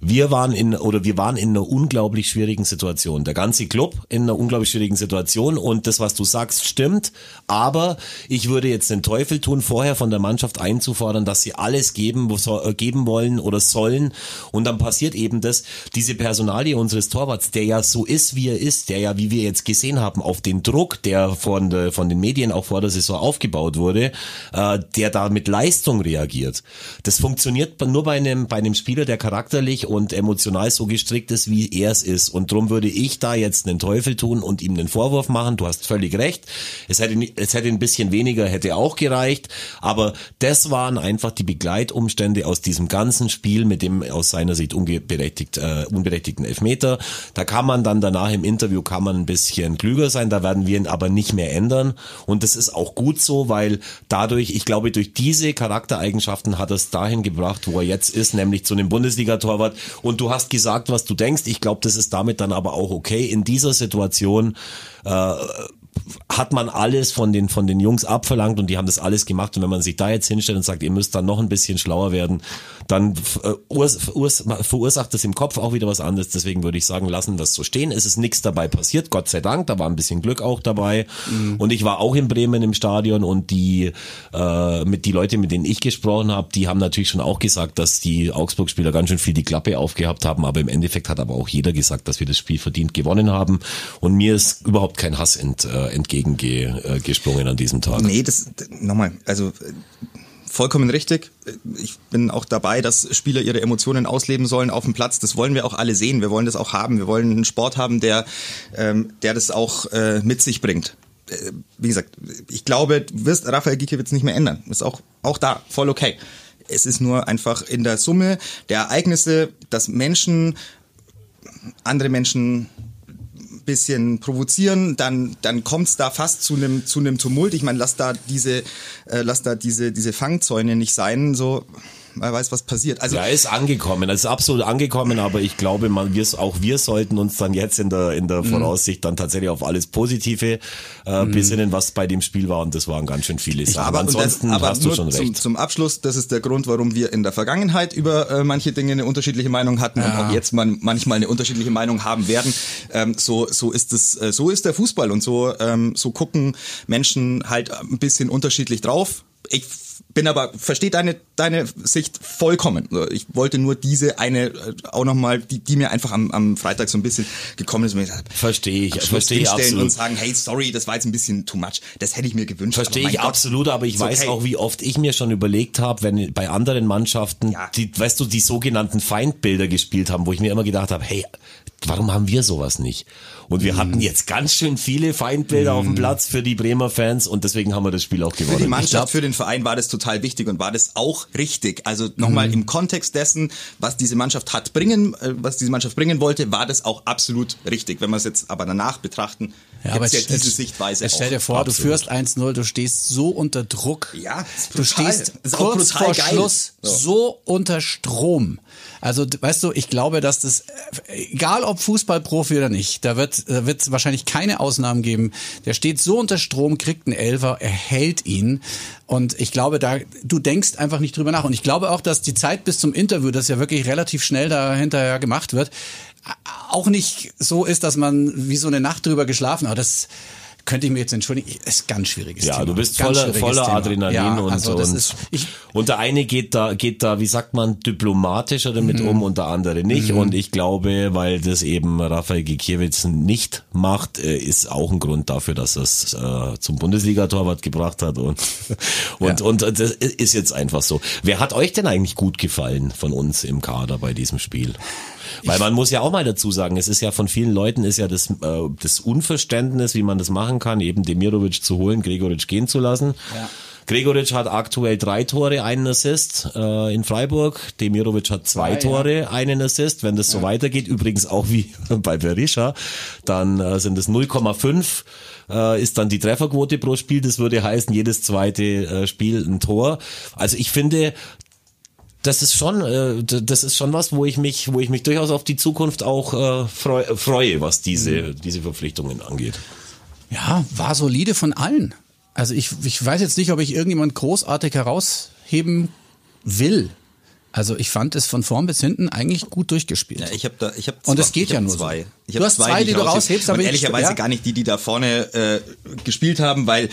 wir waren in oder wir waren in einer unglaublich schwierigen Situation. Der ganze Club in einer unglaublich schwierigen Situation und das, was du sagst, stimmt. Aber ich würde jetzt den Teufel tun, vorher von der Mannschaft einzufordern, dass sie alles geben, äh, geben wollen oder sollen. Und dann passiert eben das, diese Personalie unseres Torwarts, der ja so ist, wie er ist, der ja, wie wir jetzt gesehen haben, auf den Druck, der von, der, von den Medien auch vor der Saison aufgebaut wurde, äh, der da mit Leistung reagiert. Das funktioniert nur bei einem, bei einem Spieler, der charakterlich und emotional so gestrickt ist, wie er es ist. Und darum würde ich da jetzt einen Teufel tun und ihm einen Vorwurf machen. Du hast völlig recht. Es hätte, es hätte ein bisschen weniger, hätte auch gereicht. Aber das waren einfach die Begleitumstände aus diesem ganzen Spiel mit dem aus seiner Sicht unberechtigt, äh, unberechtigten Elfmeter. Da kann man dann danach im Interview kann man ein bisschen klüger sein. Da werden wir ihn aber nicht mehr ändern. Und das ist auch gut so, weil dadurch, ich glaube, durch diese Charaktereigenschaften hat er es dahin gebracht, wo er jetzt ist, nämlich zu einem Bundesliga-Torwart. Und du hast gesagt, was du denkst. Ich glaube, das ist damit dann aber auch okay. In dieser Situation äh, hat man alles von den, von den Jungs abverlangt und die haben das alles gemacht. Und wenn man sich da jetzt hinstellt und sagt, ihr müsst dann noch ein bisschen schlauer werden, dann äh, verursacht das im Kopf auch wieder was anderes. Deswegen würde ich sagen, lassen wir es so stehen. Es ist nichts dabei passiert, Gott sei Dank. Da war ein bisschen Glück auch dabei. Mhm. Und ich war auch in Bremen im Stadion und die, äh, mit die Leute, mit denen ich gesprochen habe, die haben natürlich schon auch gesagt, dass die Augsburg-Spieler ganz schön viel die Klappe aufgehabt haben. Aber im Endeffekt hat aber auch jeder gesagt, dass wir das Spiel verdient gewonnen haben. Und mir ist überhaupt kein Hass ent, äh, entgegengesprungen an diesem Tag. Nee, das, nochmal, also vollkommen richtig. Ich bin auch dabei, dass Spieler ihre Emotionen ausleben sollen auf dem Platz. Das wollen wir auch alle sehen. Wir wollen das auch haben. Wir wollen einen Sport haben, der, ähm, der das auch äh, mit sich bringt. Äh, wie gesagt, ich glaube, du wirst Raphael Gikiewicz nicht mehr ändern. Ist auch, auch da voll okay. Es ist nur einfach in der Summe der Ereignisse, dass Menschen andere Menschen bisschen provozieren, dann dann kommt's da fast zu einem zu einem Tumult. Ich meine, lass da diese äh, lass da diese diese Fangzäune nicht sein, so man weiß, was passiert. Also ja, ist angekommen, ist absolut angekommen, aber ich glaube, man, wir, auch wir sollten uns dann jetzt in der, in der mhm. Voraussicht dann tatsächlich auf alles Positive äh, mhm. besinnen, was bei dem Spiel war und das waren ganz schön viele Sachen. Aber ansonsten das, aber hast du schon recht. Zum, zum Abschluss, das ist der Grund, warum wir in der Vergangenheit über äh, manche Dinge eine unterschiedliche Meinung hatten ja. und auch jetzt man manchmal eine unterschiedliche Meinung haben werden. Ähm, so, so ist es, äh, so ist der Fußball und so, ähm, so gucken Menschen halt ein bisschen unterschiedlich drauf. Ich bin aber, verstehe deine, deine Sicht vollkommen. Ich wollte nur diese eine äh, auch nochmal, die, die mir einfach am, am Freitag so ein bisschen gekommen ist. Verstehe ich, verstehe ich absolut. Und sagen, hey, sorry, das war jetzt ein bisschen too much. Das hätte ich mir gewünscht. Verstehe ich Gott, absolut, aber ich weiß okay. auch, wie oft ich mir schon überlegt habe, wenn bei anderen Mannschaften, ja. die, weißt du, die sogenannten Feindbilder gespielt haben, wo ich mir immer gedacht habe, hey, warum haben wir sowas nicht? Und wir mhm. hatten jetzt ganz schön viele Feindbilder mhm. auf dem mhm. Platz für die Bremer Fans und deswegen haben wir das Spiel auch gewonnen. Für die Mannschaft, glaub, für den Verein war das total wichtig und war das auch richtig. Also nochmal mhm. im Kontext dessen, was diese Mannschaft hat bringen, äh, was diese Mannschaft bringen wollte, war das auch absolut richtig. Wenn wir es jetzt aber danach betrachten, ja, aber ja diese Sichtweise jetzt stell dir vor, absolut. du führst 1-0, du stehst so unter Druck. Ja, du stehst kurz vor geil. Schluss so. so unter Strom. Also, weißt du, ich glaube, dass das, egal ob Fußballprofi oder nicht, da wird, da wird es wahrscheinlich keine Ausnahmen geben. Der steht so unter Strom, kriegt einen Elfer, er hält ihn. Und ich glaube, da, du denkst einfach nicht drüber nach. Und ich glaube auch, dass die Zeit bis zum Interview, das ja wirklich relativ schnell da hinterher gemacht wird, auch nicht so ist, dass man wie so eine Nacht drüber geschlafen hat. Das, könnte ich mir jetzt entschuldigen, ist ganz schwieriges ja, Thema. Ja, du bist voller, voller. Adrenalin ja, und, also und, ist, ich, und der eine geht da, geht da, wie sagt man, diplomatischer damit mhm. um und der andere nicht. Mhm. Und ich glaube, weil das eben Rafael Gikiewicz nicht macht, äh, ist auch ein Grund dafür, dass er es äh, zum Bundesliga-Torwart gebracht hat. Und, und, ja. und das ist jetzt einfach so. Wer hat euch denn eigentlich gut gefallen von uns im Kader bei diesem Spiel? Weil man muss ja auch mal dazu sagen, es ist ja von vielen Leuten ist ja das, äh, das Unverständnis, wie man das machen kann, eben Demirovic zu holen, Gregoric gehen zu lassen. Ja. Gregoric hat aktuell drei Tore, einen Assist äh, in Freiburg. Demirovic hat zwei, zwei Tore, ja. einen Assist. Wenn das so weitergeht, übrigens auch wie bei Berisha, dann äh, sind es 0,5 äh, ist dann die Trefferquote pro Spiel. Das würde heißen, jedes zweite äh, Spiel ein Tor. Also ich finde, das ist schon, äh, das ist schon was, wo ich mich, wo ich mich durchaus auf die Zukunft auch äh, freu, freue, was diese, mhm. diese Verpflichtungen angeht. Ja, war solide von allen. Also ich, ich weiß jetzt nicht, ob ich irgendjemand großartig herausheben will. Also ich fand es von vorn bis hinten eigentlich gut durchgespielt. Ja, ich habe da, ich habe Und es geht ja nur so. zwei. Ich Du hast zwei, die du ich raushebe. raushebst, aber ehrlicherweise ja. gar nicht die, die da vorne äh, gespielt haben, weil äh,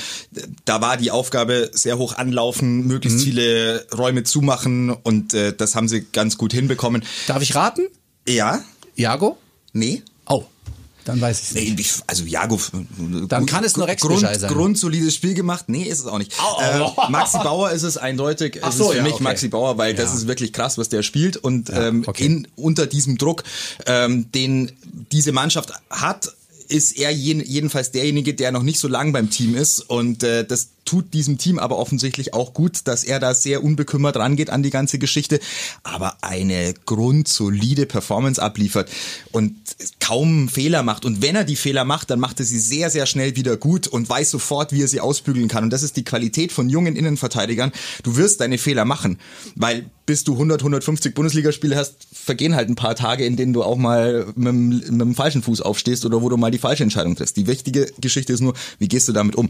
da war die Aufgabe sehr hoch anlaufen, möglichst Mhm. viele Räume zumachen und äh, das haben sie ganz gut hinbekommen. Darf ich raten? Ja, Jago? nee. Oh, dann weiß ich es nicht. Nee, ich- also Jago. Dann kann es nur Rex Grund, sein. Grundsolides Spiel gemacht. Nee, ist es auch nicht. Au, Äh. Maxi Bauer ist es eindeutig. Ach es so, ist für ja, mich okay. Maxi Bauer, weil das Ja. ist wirklich krass, was der spielt und Ja, ähm, okay. in, unter diesem Druck, ähm, den diese Mannschaft hat, ist er jen, jedenfalls derjenige, der noch nicht so lang beim Team ist und äh, das tut diesem Team aber offensichtlich auch gut, dass er da sehr unbekümmert rangeht an die ganze Geschichte, aber eine grundsolide Performance abliefert und kaum Fehler macht. Und wenn er die Fehler macht, dann macht er sie sehr, sehr schnell wieder gut und weiß sofort, wie er sie ausbügeln kann. Und das ist die Qualität von jungen Innenverteidigern. Du wirst deine Fehler machen, weil bis du 100, 150 Bundesligaspiele hast, vergehen halt ein paar Tage, in denen du auch mal mit, mit dem falschen Fuß aufstehst oder wo du mal die falsche Entscheidung triffst. Die wichtige Geschichte ist nur, wie gehst du damit um?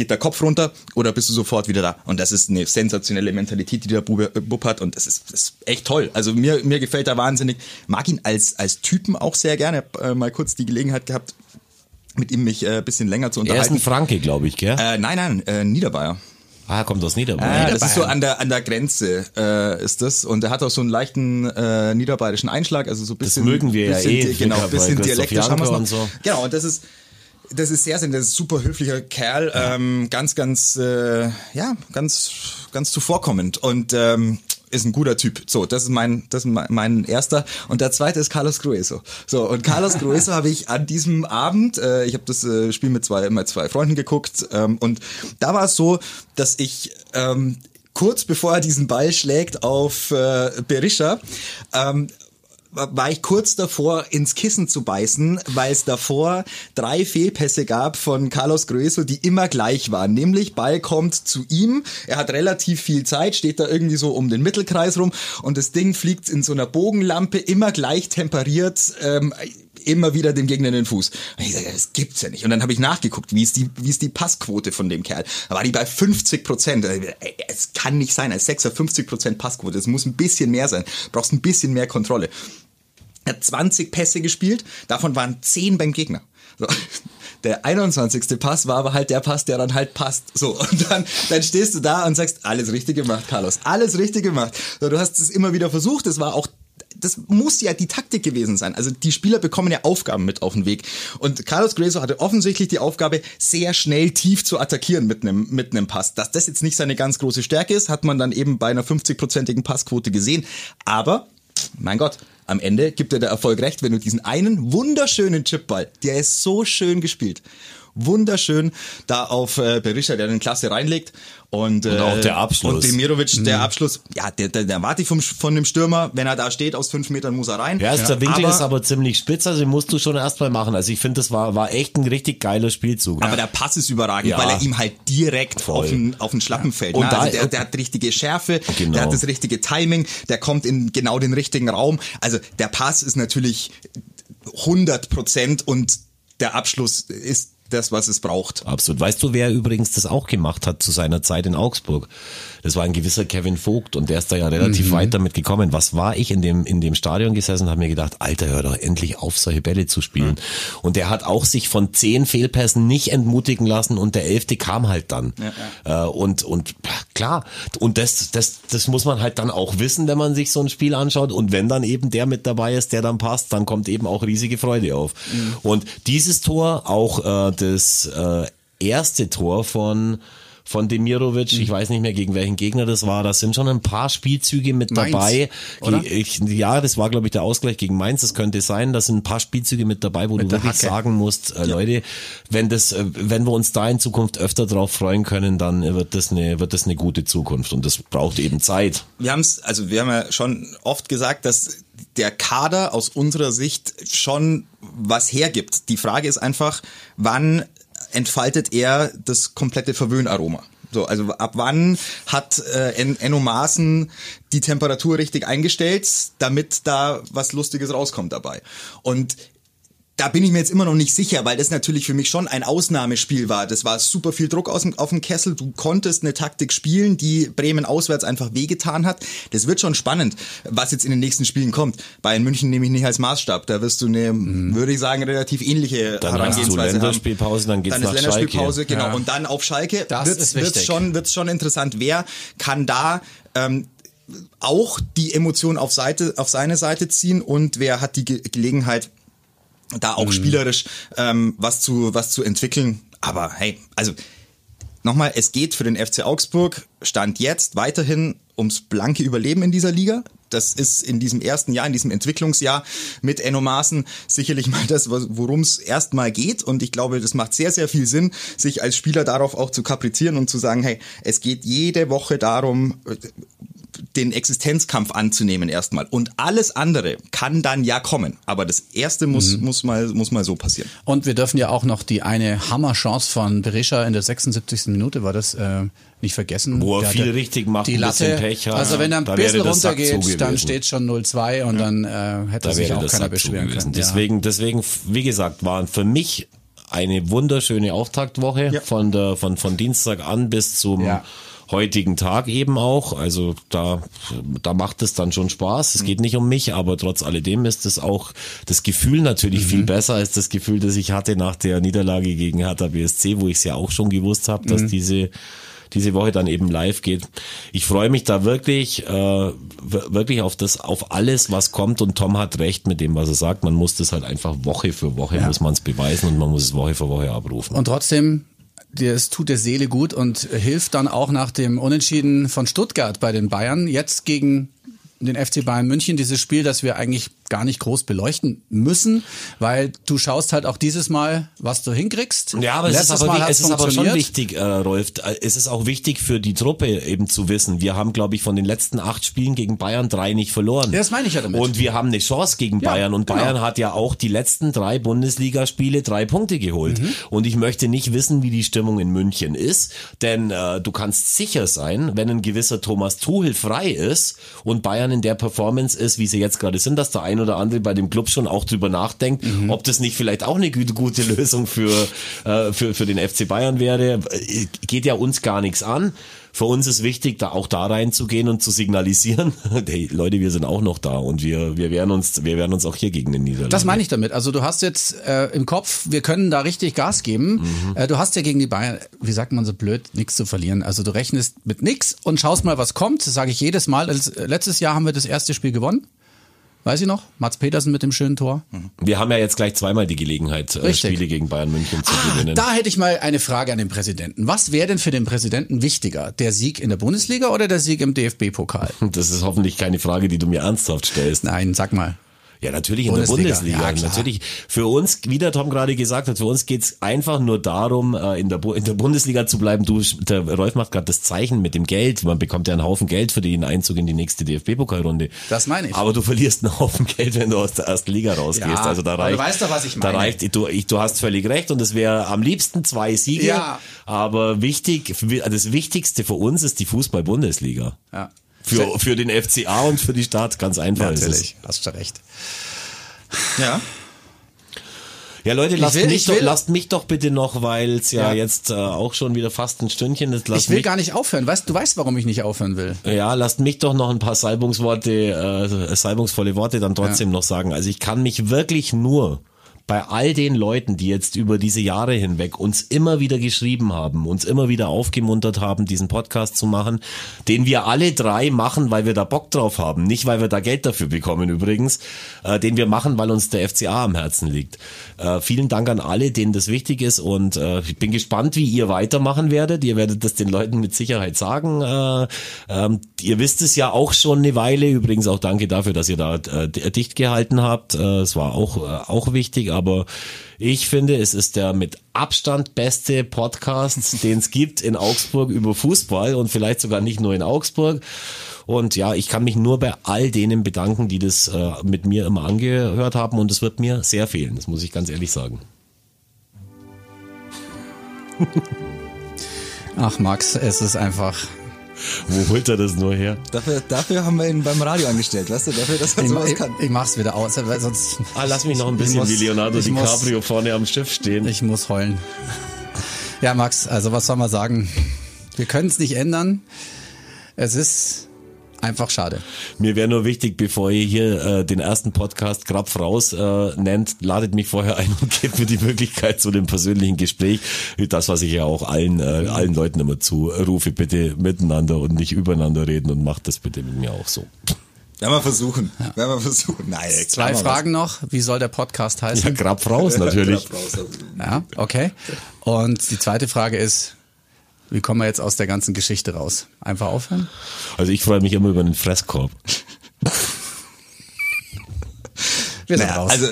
Geht der Kopf runter oder bist du sofort wieder da? Und das ist eine sensationelle Mentalität, die der Bube, äh, Bub hat und das ist, das ist echt toll. Also mir, mir gefällt er wahnsinnig. Mag ihn als, als Typen auch sehr gerne. Hab, äh, mal kurz die Gelegenheit gehabt, mit ihm mich äh, ein bisschen länger zu Er ist unterhalten. ein Franke, glaube ich, gell? äh, nein, nein, äh, Niederbayer. ah, kommt aus Niederbayern. Ja, das ist so an der an der Grenze äh, ist das und er hat auch so einen leichten äh, niederbayerischen Einschlag, also so ein bisschen mögen wir ja bisschen, eh, di- genau, ein bisschen dialektisch haben Janker noch. und so. Genau, und das ist das ist sehr, sehr, das ist super höflicher Kerl, ähm, ganz, ganz, äh, ja, ganz, ganz zuvorkommend und ähm, ist ein guter Typ. So, das ist mein, das ist mein, mein erster. Und der zweite ist Carlos Grueso. So, und Carlos Grueso habe ich an diesem Abend, äh, ich habe das äh, Spiel mit zwei, mit zwei Freunden geguckt ähm, und da war es so, dass ich ähm, kurz bevor er diesen Ball schlägt auf äh, Berisha, ähm, war ich kurz davor, ins Kissen zu beißen, weil es davor drei Fehlpässe gab von Carlos Grueso, die immer gleich waren. Nämlich Ball kommt zu ihm, er hat relativ viel Zeit, steht da irgendwie so um den Mittelkreis rum und das Ding fliegt in so einer Bogenlampe, immer gleich temperiert, ähm, immer wieder dem Gegner in den Fuß. Und ich sage, das gibt's ja nicht. Und dann habe ich nachgeguckt, wie ist die, wie ist die Passquote von dem Kerl? Da war die bei 50 Prozent. Es kann nicht sein, als Sechser 50 Prozent Passquote. Es muss ein bisschen mehr sein. Du brauchst ein bisschen mehr Kontrolle. Er hat 20 Pässe gespielt, davon waren 10 beim Gegner. So. Der 21. Pass war aber halt der Pass, der dann halt passt. So, und dann, dann stehst du da und sagst, alles richtig gemacht, Carlos. Alles richtig gemacht. So, du hast es immer wieder versucht, es war auch das muss ja die Taktik gewesen sein. Also die Spieler bekommen ja Aufgaben mit auf den Weg. Und Carlos Grueso hatte offensichtlich die Aufgabe, sehr schnell tief zu attackieren mit einem, mit einem Pass. Dass das jetzt nicht seine ganz große Stärke ist, hat man dann eben bei einer 50-prozentigen Passquote gesehen. Aber mein Gott, am Ende gibt dir der Erfolg recht, wenn du diesen einen wunderschönen Chipball, der ist so schön gespielt, wunderschön da auf äh, Berisha, der den Klasse reinlegt und, äh, auch der Abschluss. Und Demirovic, Mhm. der Abschluss, ja, der, der, der erwarte ich vom, von dem Stürmer, wenn er da steht, aus fünf Metern muss er rein. Ja, der Winkel ist aber ziemlich spitz, also den musst du schon erstmal machen. Also ich finde, das war, war echt ein richtig geiler Spielzug. Aber der Pass ist überragend, Ja. weil er ihm halt direkt Voll. auf den, auf den Schlappen fällt. Und ne? da- also der, der hat richtige Schärfe, Genau. der hat das richtige Timing, der kommt in genau den richtigen Raum. Also der Pass ist natürlich 100 Prozent und der Abschluss ist das, was es braucht. Absolut. Weißt du, wer übrigens das auch gemacht hat zu seiner Zeit in Augsburg? Das war ein gewisser Kevin Vogt und der ist da ja relativ Mhm. weit damit gekommen. Was war ich in dem, in dem Stadion gesessen und habe mir gedacht, Alter, hör doch endlich auf, solche Bälle zu spielen. Und der hat auch sich von zehn Fehlpässen nicht entmutigen lassen und der elfte kam halt dann. Äh, und, und ja, klar, und das, das, das muss man halt dann auch wissen, wenn man sich so ein Spiel anschaut. Und wenn dann eben der mit dabei ist, der dann passt, dann kommt eben auch riesige Freude auf. Und dieses Tor, auch äh, das äh, erste Tor von von Demirovic, ich weiß nicht mehr gegen welchen Gegner das war, da sind schon ein paar Spielzüge mit Mainz, dabei. ich, ja, das war glaube ich der Ausgleich gegen Mainz, das könnte sein, da sind ein paar Spielzüge mit dabei, wo Mit du wirklich Hacke. sagen musst, äh, Leute, wenn das äh, wenn wir uns da in Zukunft öfter drauf freuen können, dann wird das eine wird das eine gute Zukunft und das braucht eben Zeit. Wir haben es, also wir haben ja schon oft gesagt, dass der Kader aus unserer Sicht schon was hergibt. Die Frage ist einfach, wann entfaltet er das komplette Verwöhnaroma? So, also ab wann hat äh, En- Enno Maaßen die Temperatur richtig eingestellt, damit da was Lustiges rauskommt dabei? Und da bin ich mir jetzt immer noch nicht sicher, weil das natürlich für mich schon ein Ausnahmespiel war. Das war super viel Druck aus dem, auf dem Kessel. Du konntest eine Taktik spielen, die Bremen auswärts einfach wehgetan hat. Das wird schon spannend, was jetzt in den nächsten Spielen kommt. Bayern München nehme ich nicht als Maßstab. Da wirst du eine, mhm. würde ich sagen, relativ ähnliche dann Herangehensweise haben. Länderspielpause, dann geht's dann nach ist Länderspielpause, Schalke. genau. Ja. Und dann auf Schalke wird es schon, wird's schon interessant. Wer kann da ähm, auch die Emotion auf Seite, auf seine Seite ziehen und wer hat die Ge Gelegenheit, da auch mhm. spielerisch ähm, was zu was zu entwickeln. Aber hey, also nochmal, es geht für den FC Augsburg stand jetzt weiterhin ums blanke Überleben in dieser Liga. Das ist in diesem ersten Jahr, in diesem Entwicklungsjahr mit Enno Maaßen sicherlich mal das, worum es erstmal geht. Und ich glaube, das macht sehr, sehr viel Sinn, sich als Spieler darauf auch zu kaprizieren und zu sagen, hey, es geht jede Woche darum, den Existenzkampf anzunehmen erstmal. Und alles andere kann dann ja kommen. Aber das erste muss, mhm. muss, mal, muss mal so passieren. Und wir dürfen ja auch noch die eine Hammerchance von Berisha in der 76. Minute war das, äh, nicht vergessen. Wo er viel richtig macht, die Latte, Pech hat. Also wenn er ein da bisschen runtergeht, dann steht schon 0-2 und ja. dann äh, hätte da sich auch keiner beschweren können. Deswegen, ja. deswegen, wie gesagt, waren für mich eine wunderschöne Auftaktwoche ja. von der von von Dienstag an bis zum ja heutigen Tag eben auch. Also da, da macht es dann schon Spaß. Es geht nicht um mich, aber trotz alledem ist es auch das Gefühl natürlich mhm. viel besser als das Gefühl, das ich hatte nach der Niederlage gegen Hertha BSC, wo ich es ja auch schon gewusst habe, dass mhm. diese diese Woche dann eben live geht. Ich freue mich da wirklich, äh, wirklich auf das, auf alles, was kommt. Und Tom hat recht mit dem, was er sagt. Man muss das halt einfach Woche für Woche ja. muss man es beweisen und man muss es Woche für Woche abrufen. Und trotzdem das tut der Seele gut und hilft dann auch nach dem Unentschieden von Stuttgart bei den Bayern. Jetzt gegen den FC Bayern München, dieses Spiel, das wir eigentlich gar nicht groß beleuchten müssen, weil du schaust halt auch dieses Mal, was du hinkriegst. Ja, aber Letztes es ist, aber, es ist aber schon wichtig, äh, Rolf. Es ist auch wichtig für die Truppe eben zu wissen. Wir haben, glaube ich, von den letzten acht Spielen gegen Bayern drei nicht verloren. Ja, das meine ich ja damit. Und wir haben eine Chance gegen ja, Bayern. Und genau. Bayern hat ja auch die letzten drei Bundesligaspiele drei Punkte geholt. Mhm. Und ich möchte nicht wissen, wie die Stimmung in München ist, denn äh, du kannst sicher sein, wenn ein gewisser Thomas Tuchel frei ist und Bayern in der Performance ist, wie sie jetzt gerade sind, dass der ein oder andere bei dem Club schon auch drüber nachdenkt, mhm. ob das nicht vielleicht auch eine gute, gute Lösung für, äh, für, für den FC Bayern wäre. Äh, geht ja uns gar nichts an. Für uns ist wichtig, da auch da reinzugehen und zu signalisieren, hey Leute, wir sind auch noch da und wir, wir werden uns, wir werden uns auch hier gegen den Niederlande. Das meine ich damit. Also du hast jetzt äh, im Kopf, wir können da richtig Gas geben. Mhm. Äh, du hast ja gegen die Bayern, wie sagt man so blöd, nichts zu verlieren. Also du rechnest mit nichts und schaust mal, was kommt. Das sage ich jedes Mal. Letztes Jahr haben wir das erste Spiel gewonnen. Weiß ich noch? Mats Petersen mit dem schönen Tor. Mhm. Wir haben ja jetzt gleich zweimal die Gelegenheit, äh, Richtig. Spiele gegen Bayern München zu ah, gewinnen. Da hätte ich mal eine Frage an den Präsidenten. Was wäre denn für den Präsidenten wichtiger? Der Sieg in der Bundesliga oder der Sieg im DFB-Pokal? Das ist hoffentlich keine Frage, die du mir ernsthaft stellst. Nein, sag mal. Ja, natürlich in Bundesliga. der Bundesliga. Ja, natürlich. Für uns, wie der Tom gerade gesagt hat, für uns geht's einfach nur darum, äh, in der, in der Bundesliga zu bleiben. Du, der Rolf macht gerade das Zeichen mit dem Geld. Man bekommt ja einen Haufen Geld für den Einzug in die nächste DFB-Pokalrunde. Das meine ich. Aber du verlierst einen Haufen Geld, wenn du aus der ersten Liga rausgehst. Ja, also da reicht, du weißt doch, was ich meine. Da reicht, du, ich, du hast völlig recht und es wäre am liebsten zwei Siege. Ja. Aber wichtig, das Wichtigste für uns ist die Fußball-Bundesliga. Ja. Für, für den FCA und für die Stadt, ganz einfach. Ja, natürlich, hast du recht. Ja. Ja, Leute, lasst, will, mich, doch, lasst mich doch bitte noch, weil es ja, ja, jetzt äh, auch schon wieder fast ein Stündchen ist. ich will mich, gar nicht aufhören. Weißt, du weißt, warum ich nicht aufhören will. Ja, lasst mich doch noch ein paar Salbungsworte, äh, salbungsvolle Worte dann trotzdem ja. noch sagen. Also ich kann mich wirklich nur bei all den Leuten, die jetzt über diese Jahre hinweg uns immer wieder geschrieben haben, uns immer wieder aufgemuntert haben, diesen Podcast zu machen, den wir alle drei machen, weil wir da Bock drauf haben, nicht weil wir da Geld dafür bekommen übrigens, äh, den wir machen, weil uns der FCA am Herzen liegt. Äh, vielen Dank an alle, denen das wichtig ist und äh, ich bin gespannt, wie ihr weitermachen werdet. Ihr werdet das den Leuten mit Sicherheit sagen. Äh, ähm, ihr wisst es ja auch schon eine Weile. Übrigens auch danke dafür, dass ihr da äh, dicht gehalten habt. Äh, es war auch, auch wichtig aber ich finde, es ist der mit Abstand beste Podcast, den es gibt in Augsburg über Fußball und vielleicht sogar nicht nur in Augsburg. Und ja, ich kann mich nur bei all denen bedanken, die das äh, mit mir immer angehört haben und es wird mir sehr fehlen, das muss ich ganz ehrlich sagen. Ach Max, es ist einfach Wo holt er das nur her? Dafür, dafür haben wir ihn beim Radio angestellt, weißt du? Dafür, dass er Ich, sowas ich, kann. ich mach's wieder aus, weil sonst Ah, lass mich noch ein bisschen muss- wie Leonardo ich muss- DiCaprio vorne am Schiff stehen. ich muss heulen. Ja, Max, also was soll man sagen? Wir können es nicht ändern. Es ist einfach schade. Mir wäre nur wichtig, bevor ihr hier äh, den ersten Podcast Grapf raus äh, nennt, ladet mich vorher ein und gebt mir die Möglichkeit zu dem persönlichen Gespräch. Das, was ich ja auch allen, äh, allen Leuten immer zurufe, bitte miteinander und nicht übereinander reden und macht das bitte mit mir auch so. Werden wir versuchen. Werden wir versuchen. Nein, Zwei Fragen noch. Wie soll der Podcast Ja, heißen? Grapf raus natürlich. Ja, okay. Und die zweite Frage ist, wie kommen wir jetzt aus der ganzen Geschichte raus? Einfach aufhören? Also ich freue mich immer über den Fresskorb. Wir sind Naja, raus. also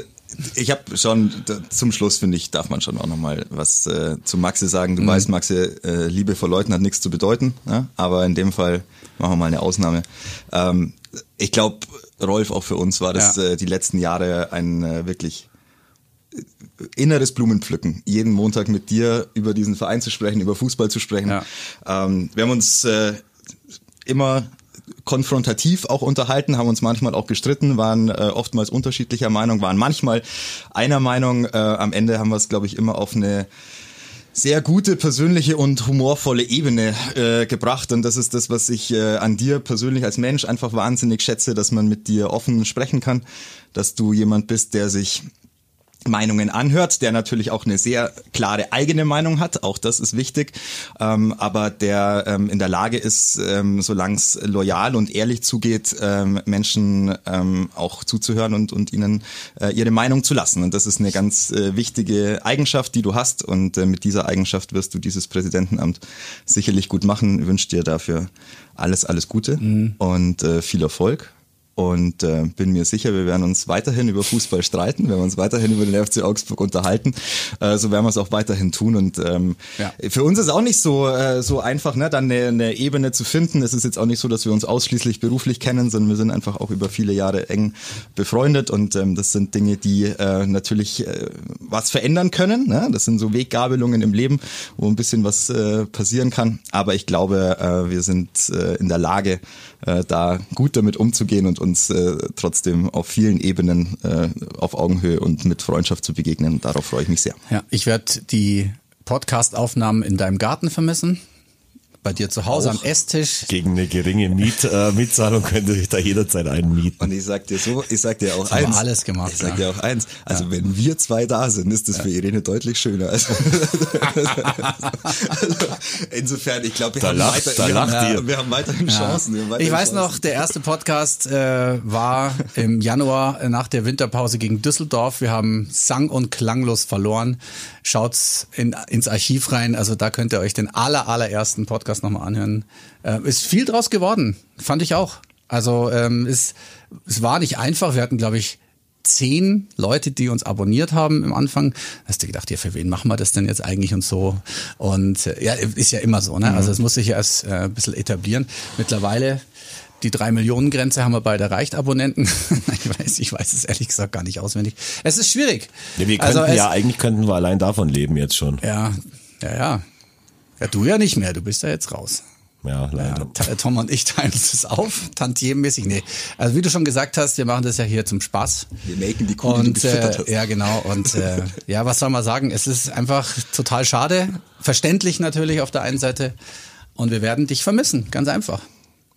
ich habe schon zum Schluss finde ich darf man schon auch noch mal was äh, zu Maxe sagen. Mhm. Du weißt, Maxe, äh, Liebe vor Leuten hat nichts zu bedeuten, ne? aber in dem Fall machen wir mal eine Ausnahme. Ähm, ich glaube, Rolf auch für uns war das Ja. äh, die letzten Jahre ein äh, wirklich inneres Blumenpflücken, jeden Montag mit dir über diesen Verein zu sprechen, über Fußball zu sprechen. Ja. Ähm, wir haben uns äh, immer konfrontativ auch unterhalten, haben uns manchmal auch gestritten, waren äh, oftmals unterschiedlicher Meinung, waren manchmal einer Meinung. Äh, am Ende haben wir es, glaube ich, immer auf eine sehr gute persönliche und humorvolle Ebene äh, gebracht und das ist das, was ich äh, an dir persönlich als Mensch einfach wahnsinnig schätze, dass man mit dir offen sprechen kann, dass du jemand bist, der sich Meinungen anhört, der natürlich auch eine sehr klare eigene Meinung hat, auch das ist wichtig, ähm, aber der ähm, in der Lage ist, ähm, solange es loyal und ehrlich zugeht, ähm, Menschen ähm, auch zuzuhören und, und ihnen äh, ihre Meinung zu lassen. Und das ist eine ganz äh, wichtige Eigenschaft, die du hast und äh, mit dieser Eigenschaft wirst du dieses Präsidentenamt sicherlich gut machen. Ich wünsche dir dafür alles, alles Gute und äh, viel Erfolg. Und äh, bin mir sicher, wir werden uns weiterhin über Fußball streiten, wir werden uns weiterhin über den FC Augsburg unterhalten. Äh, so werden wir es auch weiterhin tun. Und ähm, Ja. für uns ist auch nicht so äh, so einfach, ne, dann eine, eine Ebene zu finden. Es ist jetzt auch nicht so, dass wir uns ausschließlich beruflich kennen, sondern wir sind einfach auch über viele Jahre eng befreundet. Und ähm, das sind Dinge, die äh, natürlich äh, was verändern können. Ne? Das sind so Weggabelungen im Leben, wo ein bisschen was äh, passieren kann. Aber ich glaube, äh, wir sind äh, in der Lage, äh, da gut damit umzugehen und uns äh, trotzdem auf vielen Ebenen äh, auf Augenhöhe und mit Freundschaft zu begegnen. Darauf freue ich mich sehr. Ja, ich werde die Podcast-Aufnahmen in deinem Garten vermissen. Bei dir zu Hause am Esstisch. Gegen eine geringe Miet, äh, Mietzahlung könnt ihr euch da jederzeit einen mieten. Und ich sag dir so, ich sag dir auch wir eins. alles gemacht, Ich sag ja. dir auch eins. Also wenn wir zwei da sind, ist das für Irene deutlich schöner. Also, also insofern, ich glaube, wir, Da haben lacht- weiter, wir, lacht haben, ihr. wir haben weiterhin Chancen. Haben Ich weiterhin weiß Chancen. noch, der erste Podcast äh, war im Januar nach der Winterpause gegen Düsseldorf. Wir haben sang- und klanglos verloren. Schaut's in, ins Archiv rein. Also da könnt ihr euch den aller, allerersten Podcast nochmal anhören. Äh, ist viel draus geworden. Fand ich auch. Also ähm, es, es war nicht einfach. Wir hatten, glaube ich, zehn Leute, die uns abonniert haben im Anfang. Hast du gedacht, ja, für wen machen wir das denn jetzt eigentlich und so? Und äh, ja, ist ja immer so, ne? Also es muss sich ja erst äh, ein bisschen etablieren. Mittlerweile die drei Millionen Grenze haben wir bald erreicht, Abonnenten. ich weiß, ich weiß es ehrlich gesagt gar nicht auswendig. Es ist schwierig. Ja, wir könnten Also es- ja, eigentlich könnten wir allein davon leben jetzt schon. ja, ja, ja. Ja, du ja nicht mehr. Du bist ja jetzt raus. Ja, Ja, leider. Ta- Tom und ich teilen uns das auf, tantiemenmäßig. Nee. Also wie du schon gesagt hast, wir machen das ja hier zum Spaß. Wir melken die Kuh, die Und gefüttert äh, ja, genau. Und äh, ja, was soll man sagen? Es ist einfach total schade. Verständlich natürlich auf der einen Seite. Und wir werden dich vermissen, ganz einfach.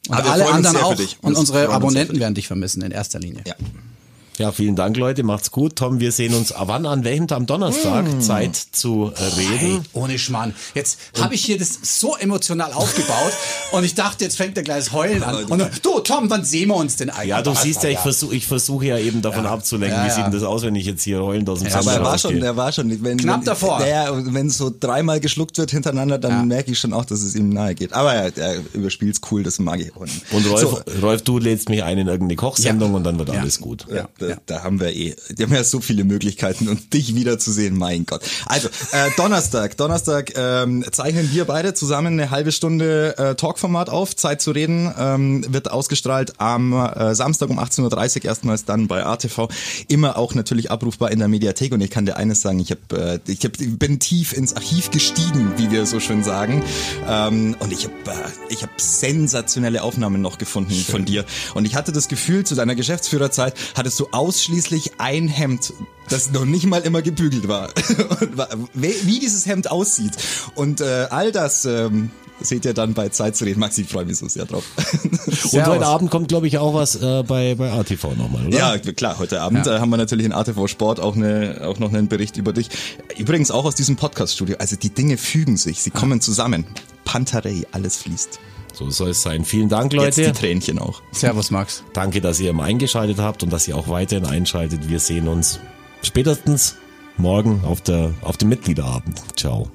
Und Aber wir alle anderen auch. Und unsere Abonnenten werden dich vermissen in erster Linie. Ja. Ja, vielen Dank, Leute. Macht's gut. Tom, wir sehen uns wann an welchem Tag? am Donnerstag. Hm. Zeit zu äh, reden. ohne Schmarrn. Jetzt habe ich hier das so emotional aufgebaut und ich dachte, jetzt fängt er gleich das Heulen an. Und dann, du, Tom, wann sehen wir uns denn eigentlich? Ja, du siehst ja, ich versuche ich versuche ja eben davon abzulenken. Ja, Wie ja. sieht denn das aus, wenn ich jetzt hier heulend aus dem Ja, Aber er war schon, rausgehe? er war schon, wenn, Knapp wenn, davor. Naja, wenn es so dreimal geschluckt wird hintereinander, dann Ja. merke ich schon auch, dass es ihm nahe geht. Aber er, er überspielt's cool, das mag ich auch. Und Rolf, So, Rolf, du lädst mich ein in irgendeine Kochsendung Ja. und dann wird Ja. alles gut. ja, ja. da haben wir eh, die haben ja so viele Möglichkeiten und dich wiederzusehen, mein Gott. Also, äh, Donnerstag, Donnerstag ähm, zeichnen wir beide zusammen eine halbe Stunde äh, Talkformat auf, Zeit zu reden, ähm, wird ausgestrahlt am äh, Samstag um 18.30 Uhr erstmals dann bei ATV, immer auch natürlich abrufbar in der Mediathek und ich kann dir eines sagen, ich, hab, äh, ich, hab, ich bin tief ins Archiv gestiegen, wie wir so schön sagen ähm, und ich habe äh, ich hab sensationelle Aufnahmen noch gefunden schön. von dir und ich hatte das Gefühl, zu deiner Geschäftsführerzeit hattest du ausschließlich ein Hemd das noch nicht mal immer gebügelt war. wie dieses Hemd aussieht. Und äh, all das ähm, seht ihr dann bei Zeit zu reden. Maxi, ich freue mich so sehr drauf. Und heute Abend kommt, glaube ich, auch was äh, bei, bei ATV nochmal, oder? Ja, klar, heute Abend ja. äh, haben wir natürlich in ATV Sport auch, eine, auch noch einen Bericht über dich. Übrigens auch aus diesem Podcast-Studio. Also die Dinge fügen sich, sie kommen zusammen. Panterei, alles fließt. So soll es sein. Vielen Dank, Leute. Jetzt die Tränchen auch. Servus, Max. Danke, dass ihr immer eingeschaltet habt und dass ihr auch weiterhin einschaltet. Wir sehen uns spätestens morgen auf, der, auf dem Mitgliederabend. Ciao.